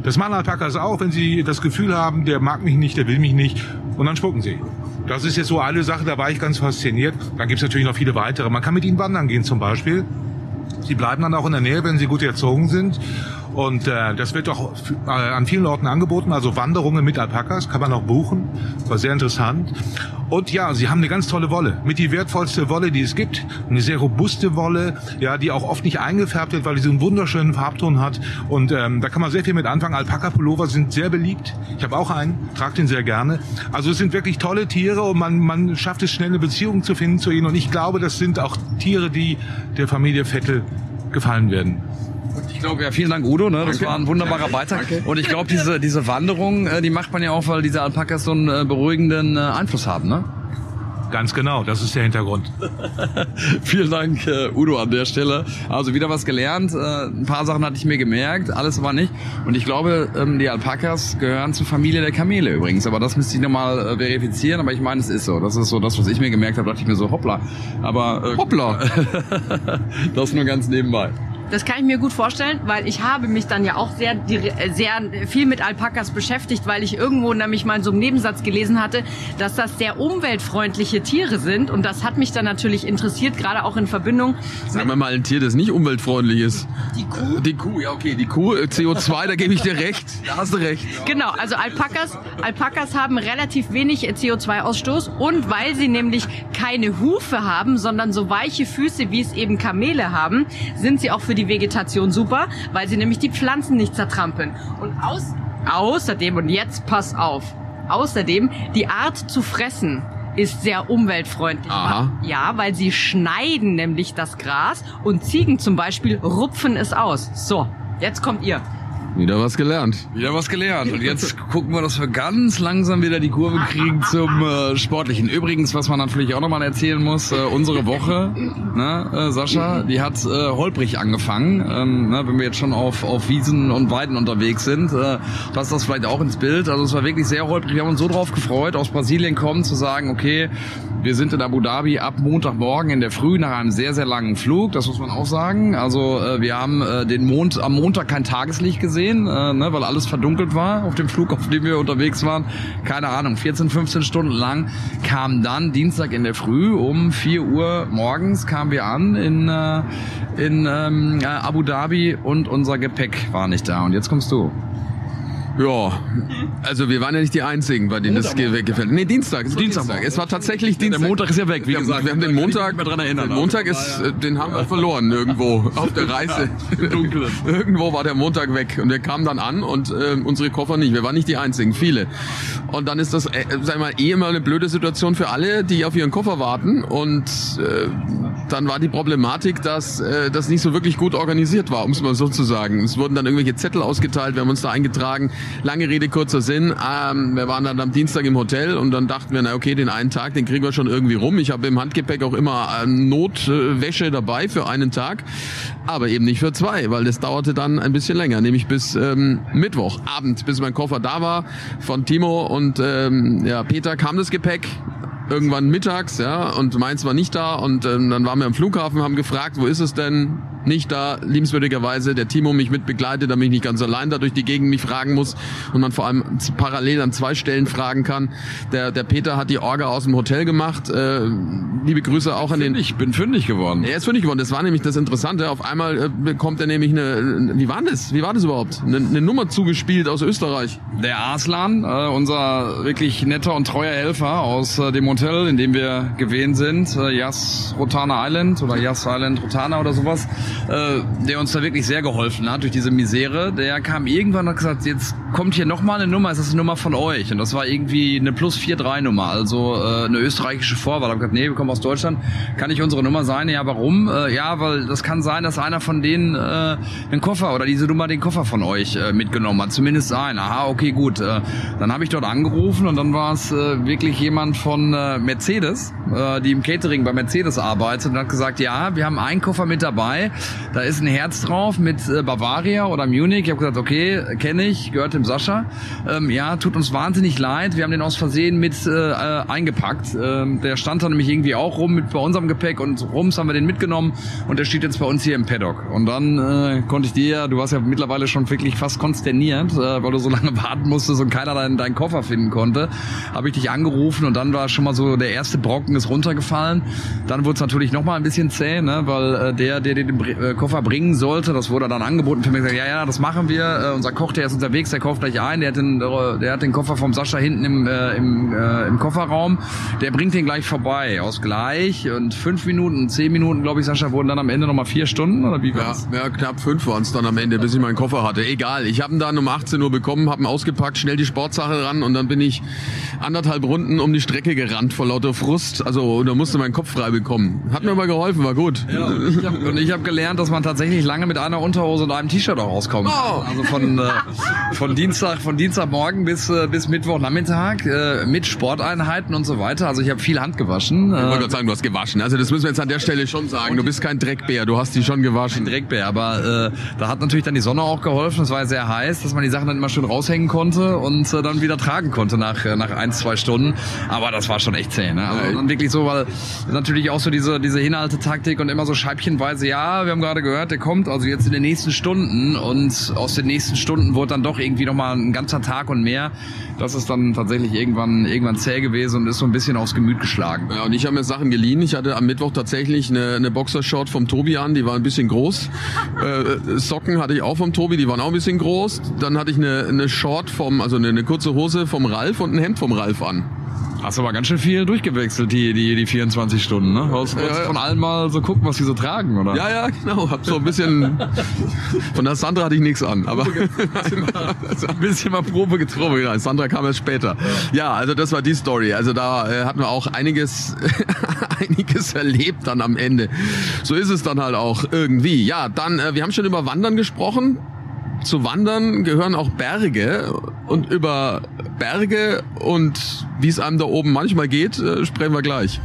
Das machen Alpakas auch, wenn sie das Gefühl haben, der mag mich nicht, der will mich nicht. Und dann spucken sie. Das ist jetzt so eine Sache, da war ich ganz fasziniert. Dann gibt es natürlich noch viele weitere. Man kann mit ihnen wandern gehen zum Beispiel. Sie bleiben dann auch in der Nähe, wenn sie gut erzogen sind. Und äh, das wird auch äh, an vielen Orten angeboten. Also Wanderungen mit Alpakas kann man auch buchen. War sehr interessant. Und ja, sie haben eine ganz tolle Wolle. Mit die wertvollste Wolle, die es gibt. Eine sehr robuste Wolle, ja, die auch oft nicht eingefärbt wird, weil sie so einen wunderschönen Farbton hat. Und ähm, da kann man sehr viel mit anfangen. Alpaka-Pullover sind sehr beliebt. Ich habe auch einen, trage den sehr gerne. Also es sind wirklich tolle Tiere und man, man schafft es schnell eine Beziehung zu finden zu ihnen. Und ich glaube, das sind auch Tiere, die der Familie Vettel gefallen werden. Ich glaube, ja, vielen Dank, Udo. Ne? Das war ein wunderbarer Beitrag. Und ich glaube, diese, diese Wanderung, äh, die macht man ja auch, weil diese Alpakas so einen äh, beruhigenden äh, Einfluss haben. Ne? Ganz genau, das ist der Hintergrund. Vielen Dank, äh, Udo, an der Stelle. Also wieder was gelernt. Äh, ein paar Sachen hatte ich mir gemerkt, alles aber nicht. Und ich glaube, ähm, die Alpakas gehören zur Familie der Kamele übrigens. Aber das müsste ich nochmal äh, verifizieren. Aber ich meine, es ist so. Das ist so das, was ich mir gemerkt habe. dachte ich mir so, hoppla. Aber äh, Hoppla. das nur ganz nebenbei. Das kann ich mir gut vorstellen, weil ich habe mich dann ja auch sehr, äh, sehr viel mit Alpakas beschäftigt, weil ich irgendwo nämlich mal in so einem Nebensatz gelesen hatte, dass das sehr umweltfreundliche Tiere sind. Und das hat mich dann natürlich interessiert, gerade auch in Verbindung Sagen wir mal ein Tier, das nicht umweltfreundlich ist. die Kuh. Die Kuh, ja okay, die Kuh, äh, CO2, da gebe ich dir recht. Da hast du recht. Genau, also Alpakas, Alpakas haben relativ wenig äh, CO2-Ausstoß und weil sie nämlich keine Hufe haben, sondern so weiche Füße, wie es eben Kamele haben, sind sie auch für die Vegetation super, weil sie nämlich die Pflanzen nicht zertrampeln. Und aus, außerdem, und jetzt pass auf, außerdem, die Art zu fressen ist sehr umweltfreundlich. Aha. Ja, weil sie schneiden nämlich das Gras und Ziegen zum Beispiel rupfen es aus. So, jetzt kommt ihr. Wieder was gelernt. Wieder was gelernt. Und jetzt gucken wir, dass wir ganz langsam wieder die Kurve kriegen zum äh, Sportlichen. Übrigens, was man natürlich auch nochmal erzählen muss, äh, unsere Woche, ne, äh, Sascha, die hat äh, holprig angefangen. Ähm, ne, wenn wir jetzt schon auf, auf Wiesen und Weiden unterwegs sind, äh, passt das vielleicht auch ins Bild. Also es war wirklich sehr holprig. Wir haben uns so drauf gefreut, aus Brasilien kommen, zu sagen, okay, wir sind in Abu Dhabi ab Montagmorgen in der Früh nach einem sehr, sehr langen Flug. Das muss man auch sagen. Also äh, wir haben äh, den Mond am Montag kein Tageslicht gesehen, äh, ne, weil alles verdunkelt war auf dem Flug, auf dem wir unterwegs waren. Keine Ahnung, 14, 15 Stunden lang. Kam dann Dienstag in der Früh um 4 Uhr morgens kamen wir an in, äh, in ähm, äh, Abu Dhabi und unser Gepäck war nicht da. Und jetzt kommst du. Ja, also wir waren ja nicht die Einzigen, bei denen das ge- gefällt. Nee, Dienstag. Es war Dienstag. Es war tatsächlich Dienstag. Der Montag ist ja weg, wie wir, haben- gesagt. Wir haben den Montag, Mehr dran erinnern. den Montag ist, äh, den haben wir verloren irgendwo auf der Reise. Im Dunkeln. Irgendwo war der Montag weg und wir kamen dann an und äh, unsere Koffer nicht. Wir waren nicht die Einzigen, viele. Und dann ist das, äh, sag mal, eh immer eine blöde Situation für alle, die auf ihren Koffer warten. Und äh, dann war die Problematik, dass äh, das nicht so wirklich gut organisiert war, um es mal so zu sagen. Es wurden dann irgendwelche Zettel ausgeteilt, wir haben uns da eingetragen. Lange Rede, kurzer Sinn. Ähm, wir waren dann am Dienstag im Hotel und dann dachten wir, na okay, den einen Tag, den kriegen wir schon irgendwie rum. Ich habe im Handgepäck auch immer äh, Notwäsche dabei für einen Tag, aber eben nicht für zwei, weil das dauerte dann ein bisschen länger, nämlich bis ähm, Mittwochabend, bis mein Koffer da war von Timo und ähm, ja, Peter kam das Gepäck irgendwann mittags, ja, und meins war nicht da und ähm, dann waren wir am Flughafen, haben gefragt, wo ist es denn? Nicht da, liebenswürdigerweise, der Timo mich mit begleitet, damit ich nicht ganz allein da durch die Gegend mich fragen muss und man vor allem parallel an zwei Stellen fragen kann. Der, der Peter hat die Orga aus dem Hotel gemacht. Äh, liebe Grüße auch an den Ich bin fündig geworden. er ist fündig geworden. Das war nämlich das Interessante. Auf einmal äh, bekommt er nämlich eine, wie war das? Wie war das überhaupt? Eine, eine Nummer zugespielt aus Österreich. Der Arslan, äh, unser wirklich netter und treuer Helfer aus äh, dem Hotel, in dem wir gewesen sind, äh, Yas Rotana Island oder Yas Island Rotana oder sowas, äh, der uns da wirklich sehr geholfen hat durch diese Misere. Der kam irgendwann und hat gesagt, jetzt kommt hier nochmal eine Nummer, ist eine Nummer von euch. Und das war irgendwie eine plus 4-3 Nummer, also äh, eine österreichische Vorwahl. Ich gesagt, nee, wir kommen aus Deutschland, kann nicht unsere Nummer sein? Ja, warum? Äh, ja, weil das kann sein, dass einer von denen äh, den Koffer oder diese Nummer den Koffer von euch äh, mitgenommen hat. Zumindest ein. Aha, okay, gut. Äh, dann habe ich dort angerufen und dann war es äh, wirklich jemand von äh, Mercedes, äh, die im Catering bei Mercedes arbeitet und hat gesagt, ja, wir haben einen Koffer mit dabei. Da ist ein Herz drauf mit äh, Bavaria oder Munich. Ich habe gesagt, okay, kenne ich, gehört dem Sascha. Ähm, ja, tut uns wahnsinnig leid. Wir haben den aus Versehen mit äh, eingepackt. Ähm, der stand da nämlich irgendwie auch rum mit bei unserem Gepäck und rums haben wir den mitgenommen und der steht jetzt bei uns hier im Paddock. Und dann äh, konnte ich dir, du warst ja mittlerweile schon wirklich fast konsterniert, äh, weil du so lange warten musstest und keiner deinen, deinen Koffer finden konnte, habe ich dich angerufen und dann war schon mal so der erste Brocken ist runtergefallen. Dann wurde es natürlich noch mal ein bisschen zäh, ne, weil äh, der, der den Koffer bringen sollte, das wurde dann angeboten für mich, gesagt, ja, ja, das machen wir. Äh, unser Koch, der ist unterwegs, der kauft gleich ein, der hat den, äh, der hat den Koffer vom Sascha hinten im, äh, im, äh, im Kofferraum, der bringt den gleich vorbei, aus gleich und fünf Minuten, zehn Minuten, glaube ich, Sascha, wurden dann am Ende noch mal vier Stunden oder wie Ja, war's? ja knapp fünf waren es dann am Ende, bis ich meinen Koffer hatte. Egal, ich habe ihn dann um 18 Uhr bekommen, habe ihn ausgepackt, schnell die Sportsache ran und dann bin ich anderthalb Runden um die Strecke gerannt vor lauter Frust. Also da musste mein Kopf frei bekommen. Hat mir aber geholfen, war gut. Ja, und ich habe hab gelernt, gelernt, dass man tatsächlich lange mit einer Unterhose und einem T-Shirt auch rauskommt. Oh. Also von, äh, von Dienstag, von Dienstagmorgen bis, äh, bis Mittwochnachmittag äh, mit Sporteinheiten und so weiter. Also ich habe viel Hand gewaschen. Ich wollte Äh, gerade sagen, du hast gewaschen. Also das müssen wir jetzt an der Stelle schon sagen. Du bist kein Dreckbär, du hast die schon gewaschen. Dreckbär, aber äh, da hat natürlich dann die Sonne auch geholfen. Es war ja sehr heiß, dass man die Sachen dann immer schön raushängen konnte und äh, dann wieder tragen konnte nach äh, nach ein zwei Stunden. Aber das war schon echt zäh. Ne? Also dann wirklich so, weil natürlich auch so diese diese Hinhaltetaktik und immer so scheibchenweise. Ja, wir haben gerade gehört, der kommt also jetzt in den nächsten Stunden und aus den nächsten Stunden wurde dann doch irgendwie noch mal ein ganzer Tag und mehr. Das ist dann tatsächlich irgendwann irgendwann zäh gewesen und ist so ein bisschen aufs Gemüt geschlagen. Ja, und ich habe mir Sachen geliehen. Ich hatte am Mittwoch tatsächlich eine, eine Boxershort vom Tobi an, die war ein bisschen groß. Äh, Socken hatte ich auch vom Tobi, die waren auch ein bisschen groß. Dann hatte ich eine, eine Short vom, also eine, eine kurze Hose vom Ralf und ein Hemd vom Ralf an. Hast aber ganz schön viel durchgewechselt, die, die, die 24 Stunden, ne? Wolltest wolltest Ja, ja. von allen mal so gucken, was die so tragen, oder? Ja, ja, genau. Hab so ein bisschen. Von der Sandra hatte ich nichts an, aber ein bisschen mal Probe getroffen. Ja, Sandra kam erst später. Ja, also das war die Story. Also da äh, hatten wir auch einiges, einiges erlebt dann am Ende. So ist es dann halt auch irgendwie. Ja, dann, äh, wir haben schon über Wandern gesprochen. Zu Wandern gehören auch Berge und über Berge und wie es einem da oben manchmal geht, äh, sprechen wir gleich.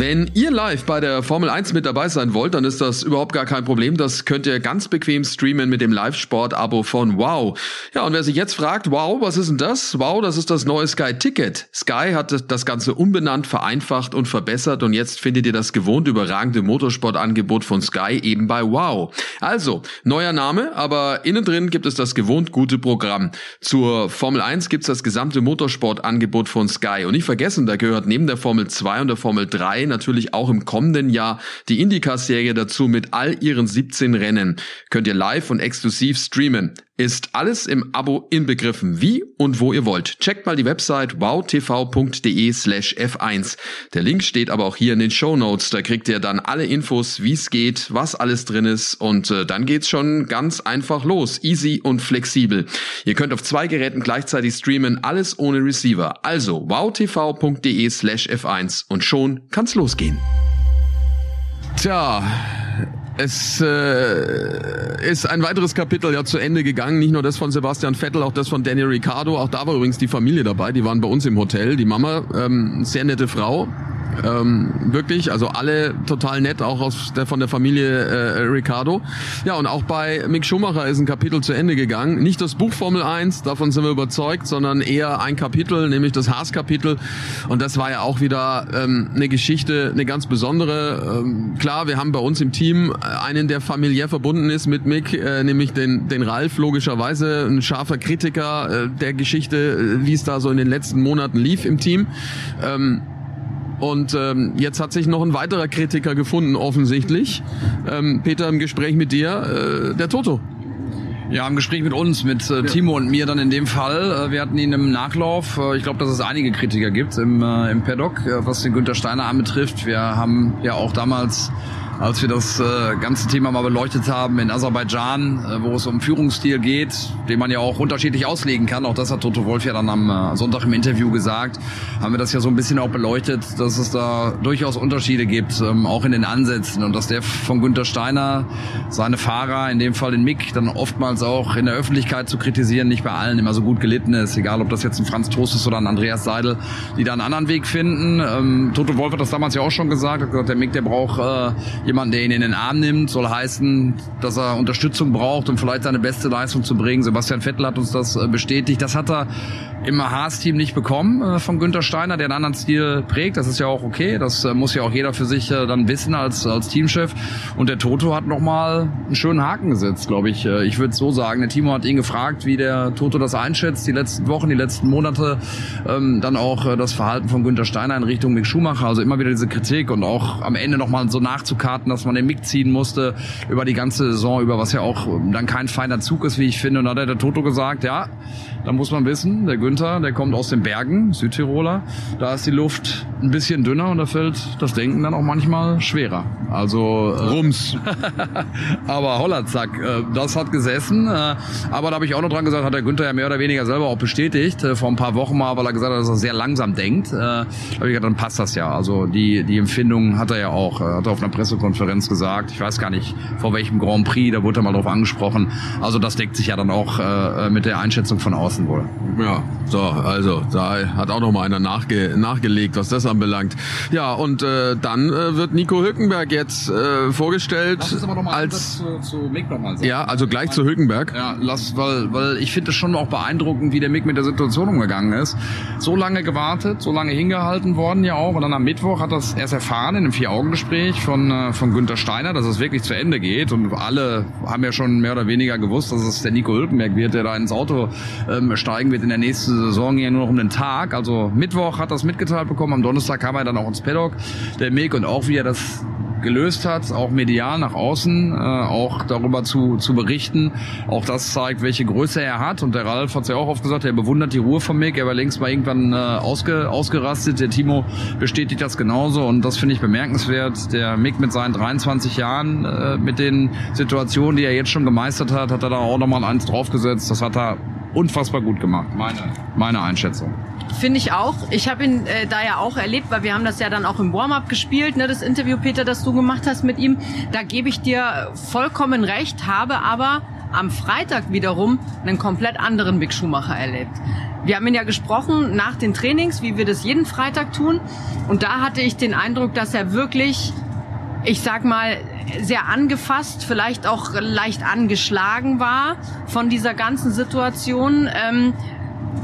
Wenn ihr live bei der Formel 1 mit dabei sein wollt, dann ist das überhaupt gar kein Problem. Das könnt ihr ganz bequem streamen mit dem Live-Sport-Abo von Wow. Ja, und wer sich jetzt fragt, wow, was ist denn das? Wow, das ist das neue Sky Ticket. Sky hat das Ganze umbenannt, vereinfacht und verbessert und jetzt findet ihr das gewohnt überragende Motorsportangebot von Sky eben bei Wow. Also, neuer Name, aber innen drin gibt es das gewohnt gute Programm. Zur Formel 1 gibt's das gesamte Motorsportangebot von Sky. Und nicht vergessen, da gehört neben der Formel 2 und der Formel 3 natürlich auch im kommenden Jahr die IndyCar-Serie dazu mit all ihren 17 Rennen. Könnt ihr live und exklusiv streamen. Ist alles im Abo inbegriffen, wie und wo ihr wollt. Checkt mal die Website wowtv.de slash f1. Der Link steht aber auch hier in den Show Notes. Da kriegt ihr dann alle Infos, wie es geht, was alles drin ist und äh, dann geht's schon ganz einfach los. Easy und flexibel. Ihr könnt auf zwei Geräten gleichzeitig streamen, alles ohne Receiver. Also wowtv.de slash f1 und schon kann's losgehen. Tja, es äh, ist ein weiteres Kapitel ja zu Ende gegangen. Nicht nur das von Sebastian Vettel, auch das von Daniel Ricciardo. Auch da war übrigens die Familie dabei. Die waren bei uns im Hotel. Die Mama, ähm, sehr nette Frau. Ähm, wirklich, also alle total nett, auch aus der, von der Familie äh, Ricardo. Ja, und auch bei Mick Schumacher ist ein Kapitel zu Ende gegangen. Nicht das Buch Formel 1, davon sind wir überzeugt, sondern eher ein Kapitel, nämlich das Haas-Kapitel. Und das war ja auch wieder ähm, eine Geschichte, eine ganz besondere. Ähm, klar, wir haben bei uns im Team einen, der familiär verbunden ist mit Mick, äh, nämlich den, den Ralf, logischerweise ein scharfer Kritiker äh, der Geschichte, äh, wie es da so in den letzten Monaten lief im Team. Ähm, und ähm, jetzt hat sich noch ein weiterer Kritiker gefunden, offensichtlich. Ähm, Peter, im Gespräch mit dir, äh, der Toto. Ja, im Gespräch mit uns, mit äh, Timo und mir dann in dem Fall. Äh, wir hatten ihn im Nachlauf. Äh, ich glaube, dass es einige Kritiker gibt im, äh, im Paddock, äh, was den Günther Steiner anbetrifft. Wir haben ja auch damals als wir das äh, ganze Thema mal beleuchtet haben in Aserbaidschan, äh, wo es um Führungsstil geht, den man ja auch unterschiedlich auslegen kann. Auch das hat Toto Wolf ja dann am äh, Sonntag im Interview gesagt. Haben wir das ja so ein bisschen auch beleuchtet, dass es da durchaus Unterschiede gibt, ähm, auch in den Ansätzen und dass der von Günther Steiner seine Fahrer, in dem Fall den Mick, dann oftmals auch in der Öffentlichkeit zu kritisieren, nicht bei allen immer so gut gelitten ist, egal ob das jetzt ein Franz Trost ist oder ein Andreas Seidel, die da einen anderen Weg finden. Ähm, Toto Wolf hat das damals ja auch schon gesagt, hat gesagt, der Mick, der braucht jemanden, der ihn in den Arm nimmt, soll heißen, dass er Unterstützung braucht, um vielleicht seine beste Leistung zu bringen. Sebastian Vettel hat uns das äh, bestätigt. Das hat er im Haas-Team nicht bekommen äh, von Günther Steiner, der einen anderen Stil prägt. Das ist ja auch okay. Das äh, muss ja auch jeder für sich dann wissen als, als Teamchef. Und der Toto hat nochmal einen schönen Haken gesetzt, glaube ich. Ich würde so sagen. Der Timo hat ihn gefragt, wie der Toto das einschätzt, die letzten Wochen, die letzten Monate. Ähm, dann auch das Verhalten von Günther Steiner in Richtung Mick Schumacher. Also immer wieder diese Kritik und auch am Ende nochmal so nachzukarten, dass man den Mick ziehen musste über die ganze Saison über, was ja auch dann kein feiner Zug ist, wie ich finde. Und da hat der Toto gesagt, ja, da muss man wissen, der Günther, der kommt aus den Bergen, Südtiroler. Da ist die Luft ein bisschen dünner und da fällt das Denken dann auch manchmal schwerer. Also äh, Rums. aber Hollerzack, äh, das hat gesessen. Äh, aber da habe ich auch noch dran gesagt, hat der Günther ja mehr oder weniger selber auch bestätigt, äh, vor ein paar Wochen mal, weil er gesagt hat, dass er sehr langsam denkt. Äh, habe ich gesagt, dann passt das ja. Also die, die Empfindung hat er ja auch. Er hat auf einer Pressekonferenz Pressekonferenz gesagt. Ich weiß gar nicht, vor welchem Grand Prix, da wurde er mal drauf angesprochen. Also das deckt sich ja dann auch äh, mit der Einschätzung von außen wohl. Ja, so, also da hat auch noch mal einer nachge nachgelegt, was das anbelangt. Ja, und äh, dann äh, wird Nico Hülkenberg jetzt äh, vorgestellt als zu, zu Mick nochmal sagen. ja, also gleich zu Hülkenberg. Ja, lass, weil, weil ich finde es schon auch beeindruckend, wie der Mick mit der Situation umgegangen ist. So lange gewartet, so lange hingehalten worden ja auch. Und dann am Mittwoch hat das erst erfahren in einem Vier-Augen-Gespräch von, äh, von Günther Steiner, dass es wirklich zu Ende geht. Und alle haben ja schon mehr oder weniger gewusst, dass es der Nico Hülkenberg wird, der da ins Auto ähm, steigen wird in der nächsten Saison ja nur noch um den Tag. Also Mittwoch hat das mitgeteilt bekommen, am Donnerstag kam er dann auch ins Paddock, der Mick, und auch wie er das gelöst hat, auch medial nach außen, äh, auch darüber zu, zu berichten. Auch das zeigt, welche Größe er hat. Und der Ralf hat es ja auch oft gesagt, er bewundert die Ruhe von Mick. Er war längst mal irgendwann äh, ausge, ausgerastet. Der Timo bestätigt das genauso. Und das finde ich bemerkenswert. Der Mick mit seinen 23 Jahren, äh, mit den Situationen, die er jetzt schon gemeistert hat, hat er da auch nochmal eins draufgesetzt. Das hat er unfassbar gut gemacht. Meine, meine Einschätzung. Finde ich auch. Ich habe ihn äh, da ja auch erlebt, weil wir haben das ja dann auch im Warm-up gespielt, ne, das Interview, Peter, das du gemacht hast mit ihm. Da gebe ich dir vollkommen recht, habe aber am Freitag wiederum einen komplett anderen Mick Schumacher erlebt. Wir haben ihn ja gesprochen nach den Trainings, wie wir das jeden Freitag tun. Und da hatte ich den Eindruck, dass er wirklich, ich sag mal, sehr angefasst, vielleicht auch leicht angeschlagen war von dieser ganzen Situation. Ähm,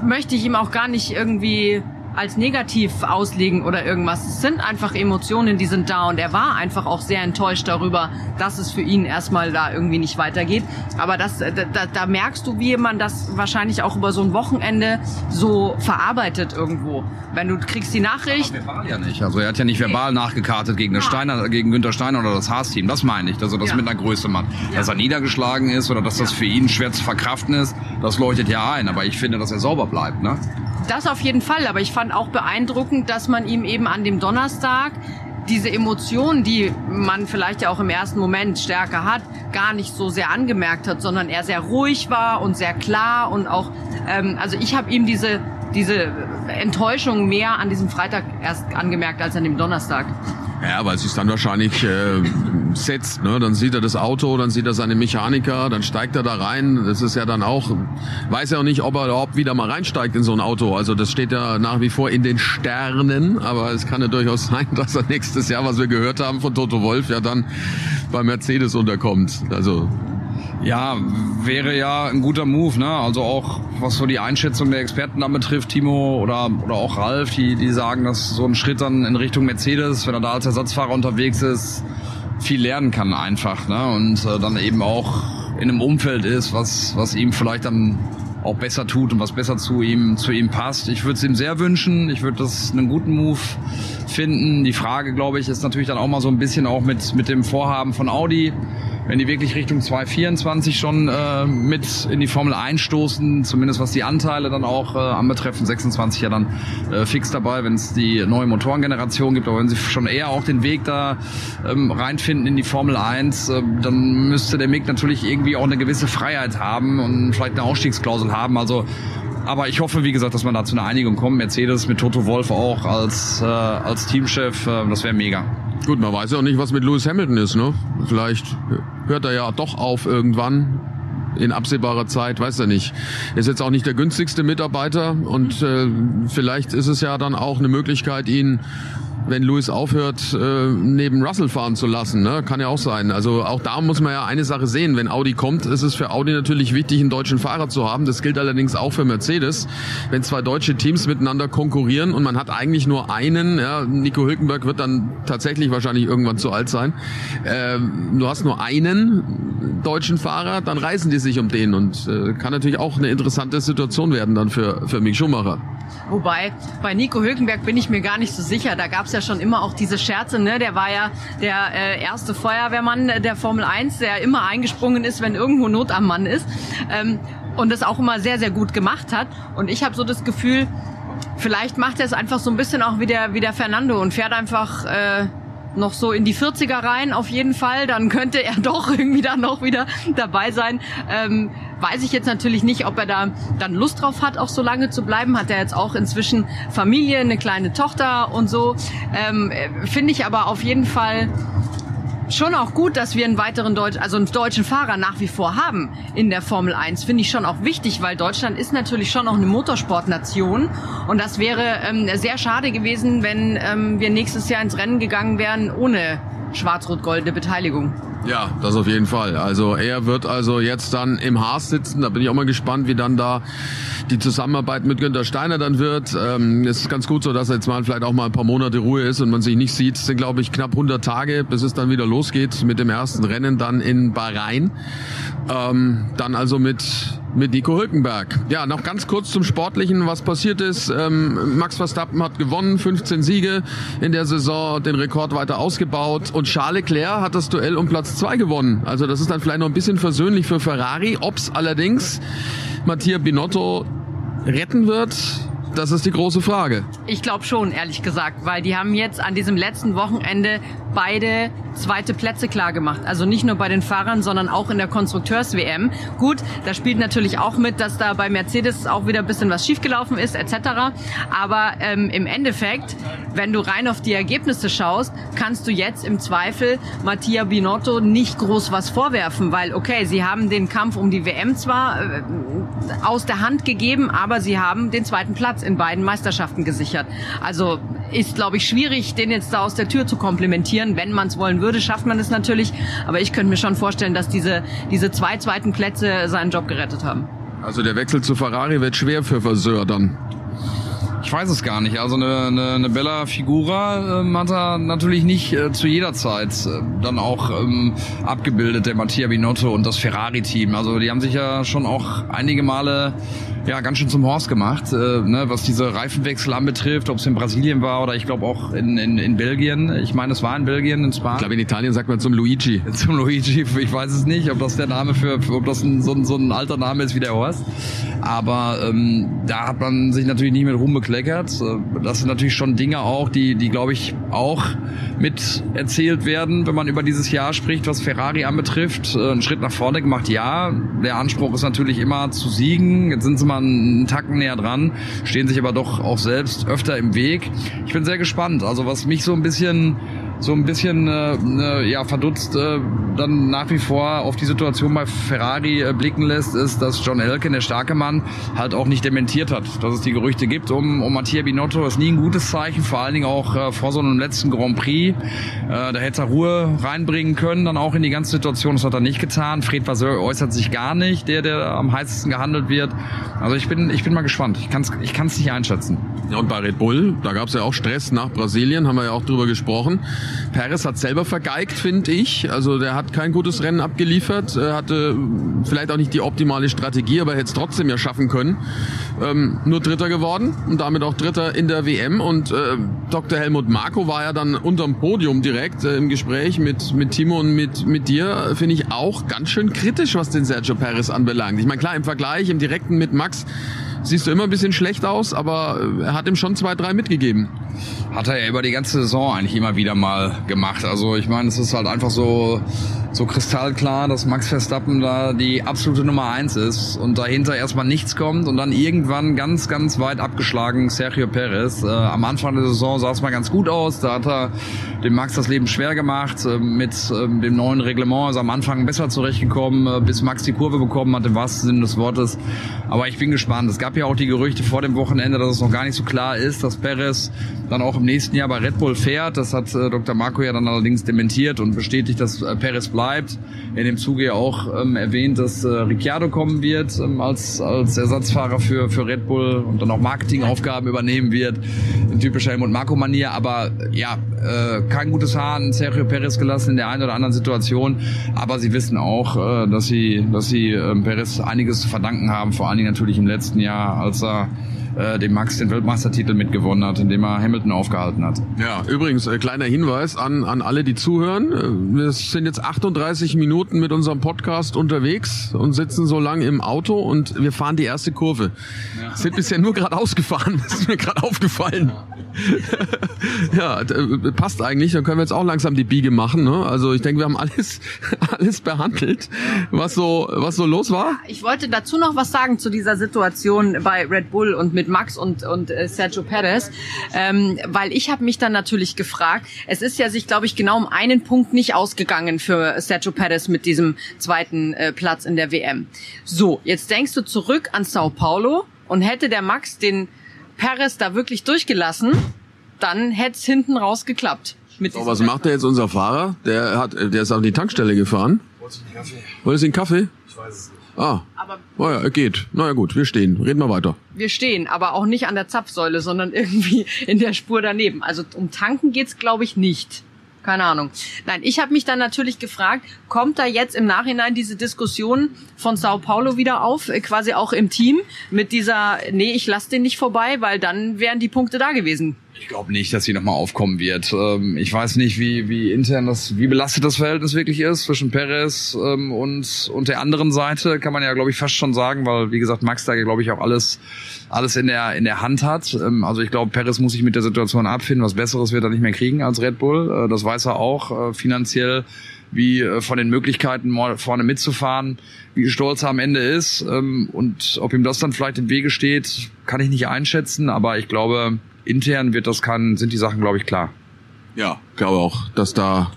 möchte ich ihm auch gar nicht irgendwie als negativ auslegen oder irgendwas. Es sind einfach Emotionen, die sind da und er war einfach auch sehr enttäuscht darüber, dass es für ihn erstmal da irgendwie nicht weitergeht. Aber das, da, da merkst du, wie man das wahrscheinlich auch über so ein Wochenende so verarbeitet irgendwo. Wenn du kriegst die Nachricht. Aber verbal ja nicht. Also er hat ja nicht verbal nachgekartet gegen, ja. Steiner, gegen Günther Steiner oder das Haas-Team. Das meine ich, dass er das ja. mit einer Größe macht. Ja. Dass er niedergeschlagen ist oder dass das für ihn schwer zu verkraften ist, das leuchtet ja ein. Aber ich finde, dass er sauber bleibt. Ne? Das auf jeden Fall, aber ich fand auch beeindruckend, dass man ihm eben an dem Donnerstag diese Emotionen, die man vielleicht ja auch im ersten Moment stärker hat, gar nicht so sehr angemerkt hat, sondern er sehr ruhig war und sehr klar und auch, ähm, also ich habe ihm diese diese Enttäuschung mehr an diesem Freitag erst angemerkt als an dem Donnerstag. Ja, weil es sich dann wahrscheinlich äh, setzt. Ne? Dann sieht er das Auto, dann sieht er seine Mechaniker, dann steigt er da rein. Das ist ja dann auch, weiß ja auch nicht, ob er überhaupt wieder mal reinsteigt in so ein Auto. Also das steht ja nach wie vor in den Sternen. Aber es kann ja durchaus sein, dass er nächstes Jahr, was wir gehört haben von Toto Wolf, ja dann bei Mercedes unterkommt. Also ja, wäre ja ein guter Move, ne? Also auch was so die Einschätzung der Experten dann betrifft, Timo oder oder auch Ralf, die die sagen, dass so ein Schritt dann in Richtung Mercedes, wenn er da als Ersatzfahrer unterwegs ist, viel lernen kann einfach, ne? Und äh, dann eben auch in einem Umfeld ist, was was ihm vielleicht dann auch besser tut und was besser zu ihm zu ihm passt. Ich würde es ihm sehr wünschen. Ich würde das einen guten Move finden. Die Frage, glaube ich, ist natürlich dann auch mal so ein bisschen auch mit mit dem Vorhaben von Audi wenn die wirklich Richtung 2024 schon äh, mit in die Formel einstoßen, zumindest was die Anteile dann auch äh, anbetreffen, 26 ja dann äh, fix dabei, wenn es die neue Motorengeneration gibt, aber wenn sie schon eher auch den Weg da ähm, reinfinden in die Formel 1, äh, dann müsste der Mick natürlich irgendwie auch eine gewisse Freiheit haben und vielleicht eine Ausstiegsklausel haben. Also aber ich hoffe, wie gesagt, dass man da zu einer Einigung kommt. Mercedes mit Toto Wolf auch als, äh, als Teamchef, äh, das wäre mega. Gut, man weiß ja auch nicht, was mit Lewis Hamilton ist, ne? Vielleicht hört er ja doch auf irgendwann in absehbarer Zeit, weiß er nicht. Er ist jetzt auch nicht der günstigste Mitarbeiter und äh, vielleicht ist es ja dann auch eine Möglichkeit, ihn wenn Lewis aufhört, äh, neben Russell fahren zu lassen. Ne? Kann ja auch sein. Also auch da muss man ja eine Sache sehen. Wenn Audi kommt, ist es für Audi natürlich wichtig, einen deutschen Fahrer zu haben. Das gilt allerdings auch für Mercedes. Wenn zwei deutsche Teams miteinander konkurrieren und man hat eigentlich nur einen, ja, Nico Hülkenberg wird dann tatsächlich wahrscheinlich irgendwann zu alt sein. Äh, du hast nur einen deutschen Fahrer, dann reißen die sich um den und äh, kann natürlich auch eine interessante Situation werden dann für, für Mick Schumacher. Wobei, bei Nico Hülkenberg bin ich mir gar nicht so sicher. Da gab es ja schon immer auch diese Scherze, ne? Der war ja der äh, erste Feuerwehrmann der Formel 1, der immer eingesprungen ist, wenn irgendwo Not am Mann ist. Ähm, und das auch immer sehr, sehr gut gemacht hat. Und ich habe so das Gefühl, vielleicht macht er es einfach so ein bisschen auch wie der, wie der Fernando und fährt einfach äh, noch so in die 40er rein auf jeden Fall. Dann könnte er doch irgendwie dann noch wieder dabei sein. Ähm, weiß ich jetzt natürlich nicht, ob er da dann Lust drauf hat, auch so lange zu bleiben. Hat er jetzt auch inzwischen Familie, eine kleine Tochter und so. Ähm, Finde ich aber auf jeden Fall schon auch gut, dass wir einen weiteren Deutsch, also einen deutschen Fahrer nach wie vor haben in der Formel 1. Finde ich schon auch wichtig, weil Deutschland ist natürlich schon auch eine Motorsportnation. Und das wäre ähm, sehr schade gewesen, wenn ähm, wir nächstes Jahr ins Rennen gegangen wären ohne schwarz-rot-goldene Beteiligung. Ja, das auf jeden Fall. Also er wird also jetzt dann im Haas sitzen. Da bin ich auch mal gespannt, wie dann da die Zusammenarbeit mit Günter Steiner dann wird. Ähm, es ist ganz gut so, dass jetzt mal vielleicht auch mal ein paar Monate Ruhe ist und man sich nicht sieht. Es sind, glaube ich, knapp 100 Tage, bis es dann wieder losgeht mit dem ersten Rennen dann in Bahrain. Ähm, dann also mit mit Nico Hülkenberg. Ja, noch ganz kurz zum Sportlichen, was passiert ist. Ähm, Max Verstappen hat gewonnen, 15 Siege in der Saison, den Rekord weiter ausgebaut und Charles Leclerc hat das Duell um Platz zwei gewonnen. Also das ist dann vielleicht noch ein bisschen versöhnlich für Ferrari. Ob's allerdings Mattia Binotto retten wird, das ist die große Frage. Ich glaube schon, ehrlich gesagt, weil die haben jetzt an diesem letzten Wochenende beide zweite Plätze klar gemacht. Also nicht nur bei den Fahrern, sondern auch in der Konstrukteurs-WM. Gut, da spielt natürlich auch mit, dass da bei Mercedes auch wieder ein bisschen was schiefgelaufen ist, etc. Aber ähm, im Endeffekt, wenn du rein auf die Ergebnisse schaust, kannst du jetzt im Zweifel Mattia Binotto nicht groß was vorwerfen, weil okay, sie haben den Kampf um die WM zwar äh, aus der Hand gegeben, aber sie haben den zweiten Platz in beiden Meisterschaften gesichert. Also ist, glaube ich, schwierig, den jetzt da aus der Tür zu komplementieren. Wenn man es wollen würde, schafft man es natürlich. Aber ich könnte mir schon vorstellen, dass diese, diese zwei zweiten Plätze seinen Job gerettet haben. Also der Wechsel zu Ferrari wird schwer für Verseur dann. Ich weiß es gar nicht. Also eine, eine, eine Bella Figura ähm, hat er natürlich nicht äh, zu jeder Zeit äh, dann auch ähm, abgebildet, der Mattia Binotto und das Ferrari-Team. Also die haben sich ja schon auch einige Male ja ganz schön zum Horst gemacht, äh, ne, was diese Reifenwechsel anbetrifft, ob es in Brasilien war oder ich glaube auch in, in, in Belgien. Ich meine, es war in Belgien, in Spa. Ich glaube, in Italien sagt man zum Luigi. Zum Luigi, ich weiß es nicht, ob das der Name für, ob das ein, so, ein, so ein alter Name ist wie der Horst. Aber ähm, da hat man sich natürlich nicht mit Ruhm bekleckert. Äh, das sind natürlich schon Dinge auch, die, die glaube ich auch mit erzählt werden, wenn man über dieses Jahr spricht, was Ferrari anbetrifft. Äh, einen Schritt nach vorne gemacht, ja. Der Anspruch ist natürlich immer zu siegen. Jetzt sind sie mal einen Tacken näher dran, stehen sich aber doch auch selbst öfter im Weg. Ich bin sehr gespannt. Also was mich so ein bisschen so ein bisschen äh, äh, ja verdutzt äh, dann nach wie vor auf die Situation bei Ferrari äh, blicken lässt, ist, dass John Elkin, der starke Mann, halt auch nicht dementiert hat, dass es die Gerüchte gibt um, um Mattia Binotto. Das ist nie ein gutes Zeichen, vor allen Dingen auch äh, vor so einem letzten Grand Prix. Äh, da hätte er Ruhe reinbringen können, dann auch in die ganze Situation. Das hat er nicht getan. Fred Vasseur äußert sich gar nicht, der, der am heißesten gehandelt wird. Also ich bin, ich bin mal gespannt. Ich kann es ich kann's nicht einschätzen. Ja, und bei Red Bull, da gab es ja auch Stress nach Brasilien, haben wir ja auch drüber gesprochen. Perez hat selber vergeigt, finde ich. Also der hat kein gutes Rennen abgeliefert, er hatte vielleicht auch nicht die optimale Strategie, aber hätte es trotzdem ja schaffen können. Ähm, nur Dritter geworden und damit auch Dritter in der WM. Und äh, Dr. Helmut Marko war ja dann unterm Podium direkt äh, im Gespräch mit, mit Timo und mit, mit dir, finde ich auch ganz schön kritisch, was den Sergio Perez anbelangt. Ich meine, klar, im Vergleich, im direkten mit Max siehst du immer ein bisschen schlecht aus, aber er hat ihm schon zwei, drei mitgegeben. Hat er ja über die ganze Saison eigentlich immer wieder mal gemacht. Also ich meine, es ist halt einfach so, so kristallklar, dass Max Verstappen da die absolute Nummer eins ist und dahinter erstmal nichts kommt und dann irgendwann ganz, ganz weit abgeschlagen Sergio Perez. Äh, am Anfang der Saison sah es mal ganz gut aus, da hat er dem Max das Leben schwer gemacht. Äh, mit äh, dem neuen Reglement ist er am Anfang besser zurechtgekommen, äh, bis Max die Kurve bekommen hat, im wahrsten Sinne des Wortes. Aber ich bin gespannt. Es gab ja auch die Gerüchte vor dem Wochenende, dass es noch gar nicht so klar ist, dass Perez dann auch im nächsten Jahr bei Red Bull fährt. Das hat äh, Dr. Marco ja dann allerdings dementiert und bestätigt, dass äh, Perez bleibt. In dem Zuge ja auch ähm, erwähnt, dass äh, Ricciardo kommen wird ähm, als, als Ersatzfahrer für, für Red Bull und dann auch Marketingaufgaben übernehmen wird. In typischer Helmut Marco-Manier. Aber äh, ja, äh, kein gutes Haar an Sergio Perez gelassen in der einen oder anderen Situation. Aber sie wissen auch, äh, dass sie, dass sie äh, Perez einiges zu verdanken haben, vor allen Dingen natürlich im letzten Jahr, als er äh, dem Max den Weltmeistertitel mitgewonnen hat, indem er Hamilton aufgehalten hat. Ja, übrigens, äh, kleiner Hinweis an, an alle, die zuhören. Äh, wir sind jetzt 38 Minuten mit unserem Podcast unterwegs und sitzen so lang im Auto und wir fahren die erste Kurve. Ja. Sind bisher nur gerade ausgefahren, das ist mir gerade aufgefallen. ja, äh, passt eigentlich. Dann können wir jetzt auch langsam die Biege machen. Ne? Also ich denke, wir haben alles, alles behandelt, was so, was so los war. Ich wollte dazu noch was sagen zu dieser Situation bei Red Bull und mit Max und, und äh, Sergio Perez, ähm, weil ich habe mich dann natürlich gefragt, es ist ja sich, glaube ich, genau um einen Punkt nicht ausgegangen für Sergio Perez mit diesem zweiten äh, Platz in der WM. So, jetzt denkst du zurück an Sao Paulo und hätte der Max den Perez da wirklich durchgelassen, dann hätte es hinten raus geklappt. Mit so, was macht der jetzt unser Fahrer? Der hat, der ist auf die Tankstelle gefahren. Wollte einen Kaffee? Wolltest du einen Kaffee? Ich weiß es nicht. Ah. Aber oh ja, er geht. Na ja, gut, wir stehen. Reden wir weiter. Wir stehen, aber auch nicht an der Zapfsäule, sondern irgendwie in der Spur daneben. Also um tanken geht's, glaube ich, nicht. Keine Ahnung. Nein, ich habe mich dann natürlich gefragt, kommt da jetzt im Nachhinein diese Diskussion von Sao Paulo wieder auf, äh, quasi auch im Team mit dieser, nee, ich lasse den nicht vorbei, weil dann wären die Punkte da gewesen. Ich glaube nicht, dass sie nochmal aufkommen wird. Ähm, ich weiß nicht, wie, wie intern das, wie belastet das Verhältnis wirklich ist zwischen Perez ähm, und, und der anderen Seite, kann man ja, glaube ich, fast schon sagen, weil, wie gesagt, Max da, glaube ich, auch alles, alles in der, in der Hand hat. Ähm, also ich glaube, Perez muss sich mit der Situation abfinden. Was Besseres wird er nicht mehr kriegen als Red Bull. Äh, das weiß er auch. Äh, finanziell wie äh, von den Möglichkeiten vorne mitzufahren, wie stolz er am Ende ist ähm, und ob ihm das dann vielleicht im Wege steht, kann ich nicht einschätzen, aber ich glaube, intern wird das kann, sind die Sachen, glaube ich, klar. Ja, glaube auch, dass da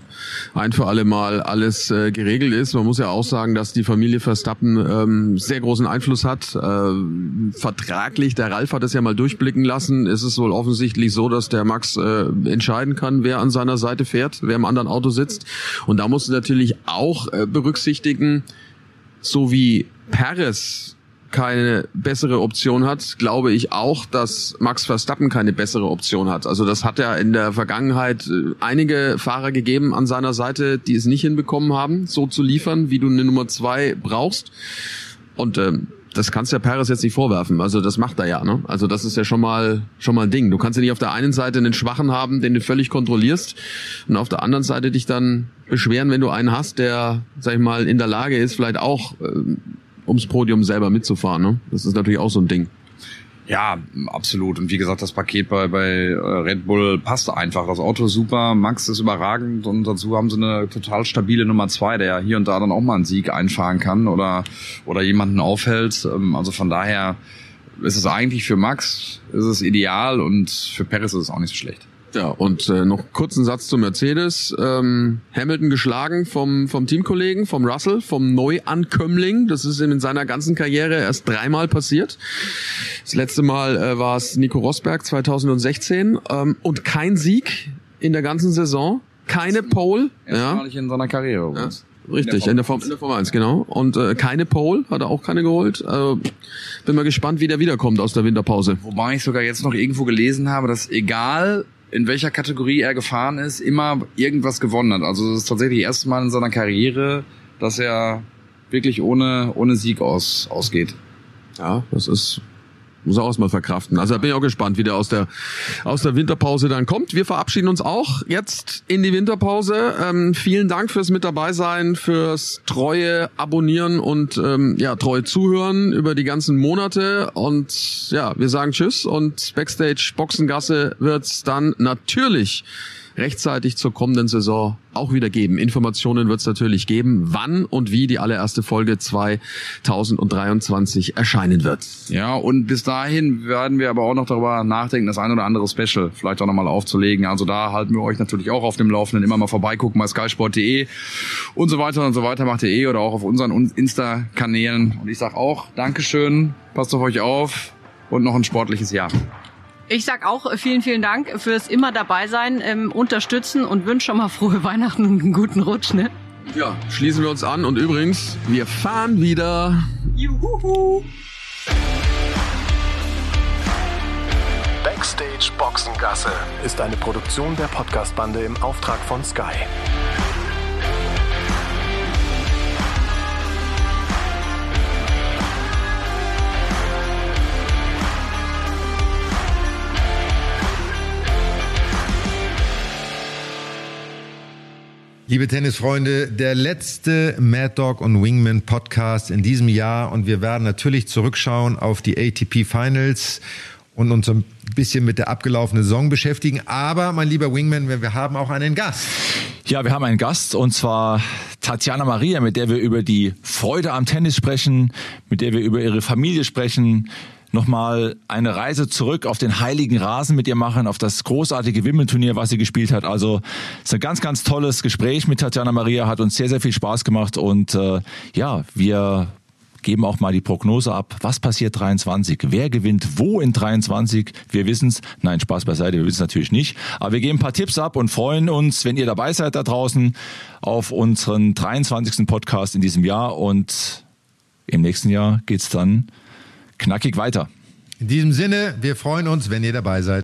ein für alle Mal alles äh, geregelt ist. Man muss ja auch sagen, dass die Familie Verstappen ähm, sehr großen Einfluss hat. Äh, vertraglich, der Ralf hat es ja mal durchblicken lassen, ist es wohl offensichtlich so, dass der Max äh, entscheiden kann, wer an seiner Seite fährt, wer im anderen Auto sitzt. Und da muss natürlich auch äh, berücksichtigen, so wie Paris keine bessere Option hat, glaube ich auch, dass Max Verstappen keine bessere Option hat. Also das hat ja in der Vergangenheit äh, einige Fahrer gegeben an seiner Seite, die es nicht hinbekommen haben, so zu liefern, wie du eine Nummer zwei brauchst. Und ähm, das kannst ja Perez jetzt nicht vorwerfen. Also das macht er ja. Ne? Also das ist ja schon mal schon mal ein Ding. Du kannst ja nicht auf der einen Seite einen Schwachen haben, den du völlig kontrollierst, und auf der anderen Seite dich dann beschweren, wenn du einen hast, der, sag ich mal, in der Lage ist, vielleicht auch äh, ums Podium selber mitzufahren. Ne? Das ist natürlich auch so ein Ding. Ja, absolut. Und wie gesagt, das Paket bei, bei äh, Red Bull passt einfach. Das Auto ist super, Max ist überragend und dazu haben sie eine total stabile Nummer zwei, der hier und da dann auch mal einen Sieg einfahren kann oder, oder jemanden aufhält. Ähm, also von daher ist es eigentlich für Max ist es ideal und für Perez ist es auch nicht so schlecht. Ja, und äh, noch kurzen Satz zu Mercedes. Ähm, Hamilton geschlagen vom, vom Teamkollegen, vom Russell, vom Neuankömmling. Das ist ihm in seiner ganzen Karriere erst dreimal passiert. Das letzte Mal äh, war es Nico Rosberg 2016 ähm, und kein Sieg in der ganzen Saison. Keine Pole. Erstmalig ja. in seiner Karriere. Ja. Richtig, in der, Form, in der Formel 1, genau. Und äh, keine Pole, hat er auch keine geholt. Also, bin mal gespannt, wie der wiederkommt aus der Winterpause. Wobei ich sogar jetzt noch irgendwo gelesen habe, dass egal in welcher Kategorie er gefahren ist, immer irgendwas gewonnen hat. Also es ist tatsächlich das erste Mal in seiner Karriere, dass er wirklich ohne, ohne Sieg aus, ausgeht. Ja, das ist muss auch erstmal verkraften. Also da bin ich auch gespannt, wie der aus der, aus der Winterpause dann kommt. Wir verabschieden uns auch jetzt in die Winterpause. Ähm, vielen Dank fürs mit dabei sein, fürs treue Abonnieren und ähm, ja, treue Zuhören über die ganzen Monate. Und ja, wir sagen Tschüss und Backstage Boxengasse wird's dann natürlich rechtzeitig zur kommenden Saison auch wieder geben. Informationen wird es natürlich geben, wann und wie die allererste Folge 2023 erscheinen wird. Ja, und bis dahin werden wir aber auch noch darüber nachdenken, das ein oder andere Special vielleicht auch nochmal aufzulegen. Also da halten wir euch natürlich auch auf dem Laufenden. Immer mal vorbeigucken bei skysport.de und so weiter und so weiter macht ihr eh oder auch auf unseren Insta-Kanälen. Und ich sag auch Dankeschön, passt auf euch auf und noch ein sportliches Jahr. Ich sag auch äh, vielen, vielen Dank fürs immer dabei sein, ähm, unterstützen und wünsche schon mal frohe Weihnachten und einen guten Rutsch, ne? Ja, schließen wir uns an und übrigens, wir fahren wieder. Juhu. Backstage Boxengasse ist eine Produktion der Podcastbande im Auftrag von Sky. Liebe Tennisfreunde, der letzte Mad Dog und Wingman Podcast in diesem Jahr und wir werden natürlich zurückschauen auf die ATP Finals und uns ein bisschen mit der abgelaufenen Saison beschäftigen. Aber, mein lieber Wingman, wir haben auch einen Gast. Ja, wir haben einen Gast und zwar Tatjana Maria, mit der wir über die Freude am Tennis sprechen, mit der wir über ihre Familie sprechen, nochmal eine Reise zurück auf den heiligen Rasen mit ihr machen, auf das großartige Wimbledon-Turnier, was sie gespielt hat. Also es ist ein ganz, ganz tolles Gespräch mit Tatjana Maria, hat uns sehr, sehr viel Spaß gemacht und äh, ja, wir geben auch mal die Prognose ab. Was passiert 23? Wer gewinnt wo in 23? Wir wissen es. Nein, Spaß beiseite, wir wissen es natürlich nicht. Aber wir geben ein paar Tipps ab und freuen uns, wenn ihr dabei seid da draußen auf unseren 23. Podcast in diesem Jahr und im nächsten Jahr geht's dann knackig weiter. In diesem Sinne, wir freuen uns, wenn ihr dabei seid.